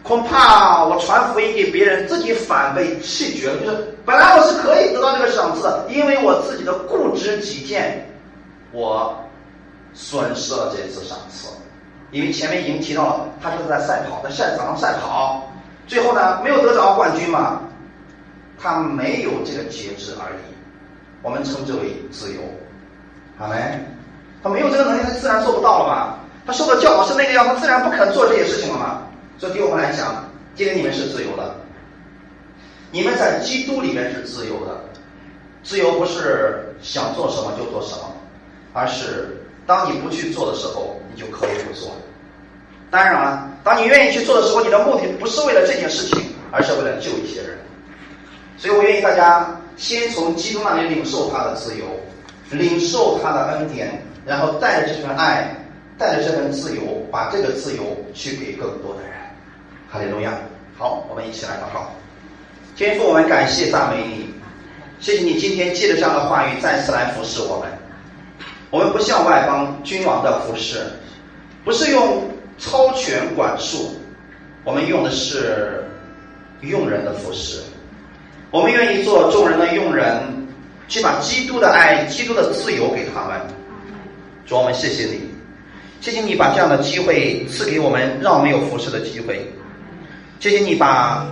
恐怕我传福音给别人，自己反被弃绝了。就是本来我是可以得到这个赏赐的，因为我自己的固执己见，我损失了这次赏赐。因为前面已经提到了，他就是在赛跑，在赛场上赛跑，最后呢没有得着冠军嘛，他没有这个节制而已。我们称之为自由，好没？他没有这个能力，他自然做不到了嘛。他受的教导是那个样，他自然不肯做这些事情了嘛。所以对我们来讲，今天你们是自由的，你们在基督里面是自由的。自由不是想做什么就做什么，而是当你不去做的时候，你就可以不做。当然了，当你愿意去做的时候，你的目的不是为了这件事情，而是为了救一些人。所以我愿意大家先从基督那里领受他的自由，领受他的恩典，然后带着这份爱。带着这份自由，把这个自由去给更多的人。哈利路亚！好，我们一起来祷告。天父，我们感谢赞美你，谢谢你今天借着这样的话语再次来服侍我们。我们不像外邦君王的服侍，不是用超权管束，我们用的是用人的服侍。我们愿意做众人的用人，去把基督的爱、基督的自由给他们。主，我们谢谢你，谢谢你把这样的机会赐给我们，让我们有服侍的机会。谢谢你把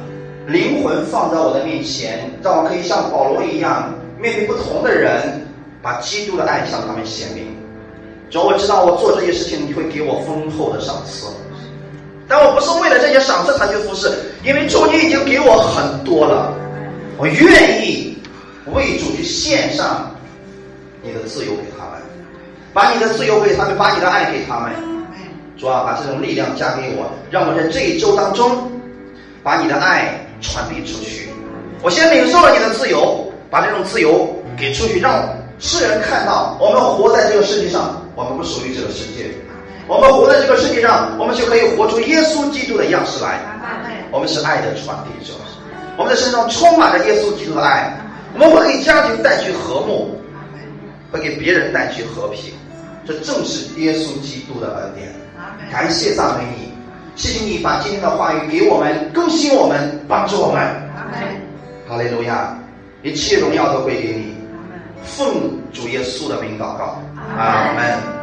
灵魂放在我的面前，让我可以像保罗一样，面对不同的人，把基督的爱向他们显明。主，我知道我做这些事情，你会给我丰厚的赏赐，但我不是为了这些赏赐才去服侍，因为主你已经给我很多了。我愿意为主去献上你的自由给他们，把你的自由给他们，把你的爱给他们。主啊，把这种力量加给我，让我在这一周当中把你的爱传递出去。我先领受了你的自由，把这种自由给出去，让世人看到我们活在这个世界上，我们不属于这个世界。我们活在这个世界上，我们就可以活出耶稣基督的样式来。我们是爱的传递者。我们的身上充满了耶稣基督的爱，我们会给家庭带去和睦，会给别人带去和平，这正是耶稣基督的恩典。感谢赞美你，谢谢你把今天的话语给我们更新我们，帮助我们。哈利路亚，一切荣耀都归给你。奉主耶稣的名祷告，阿门。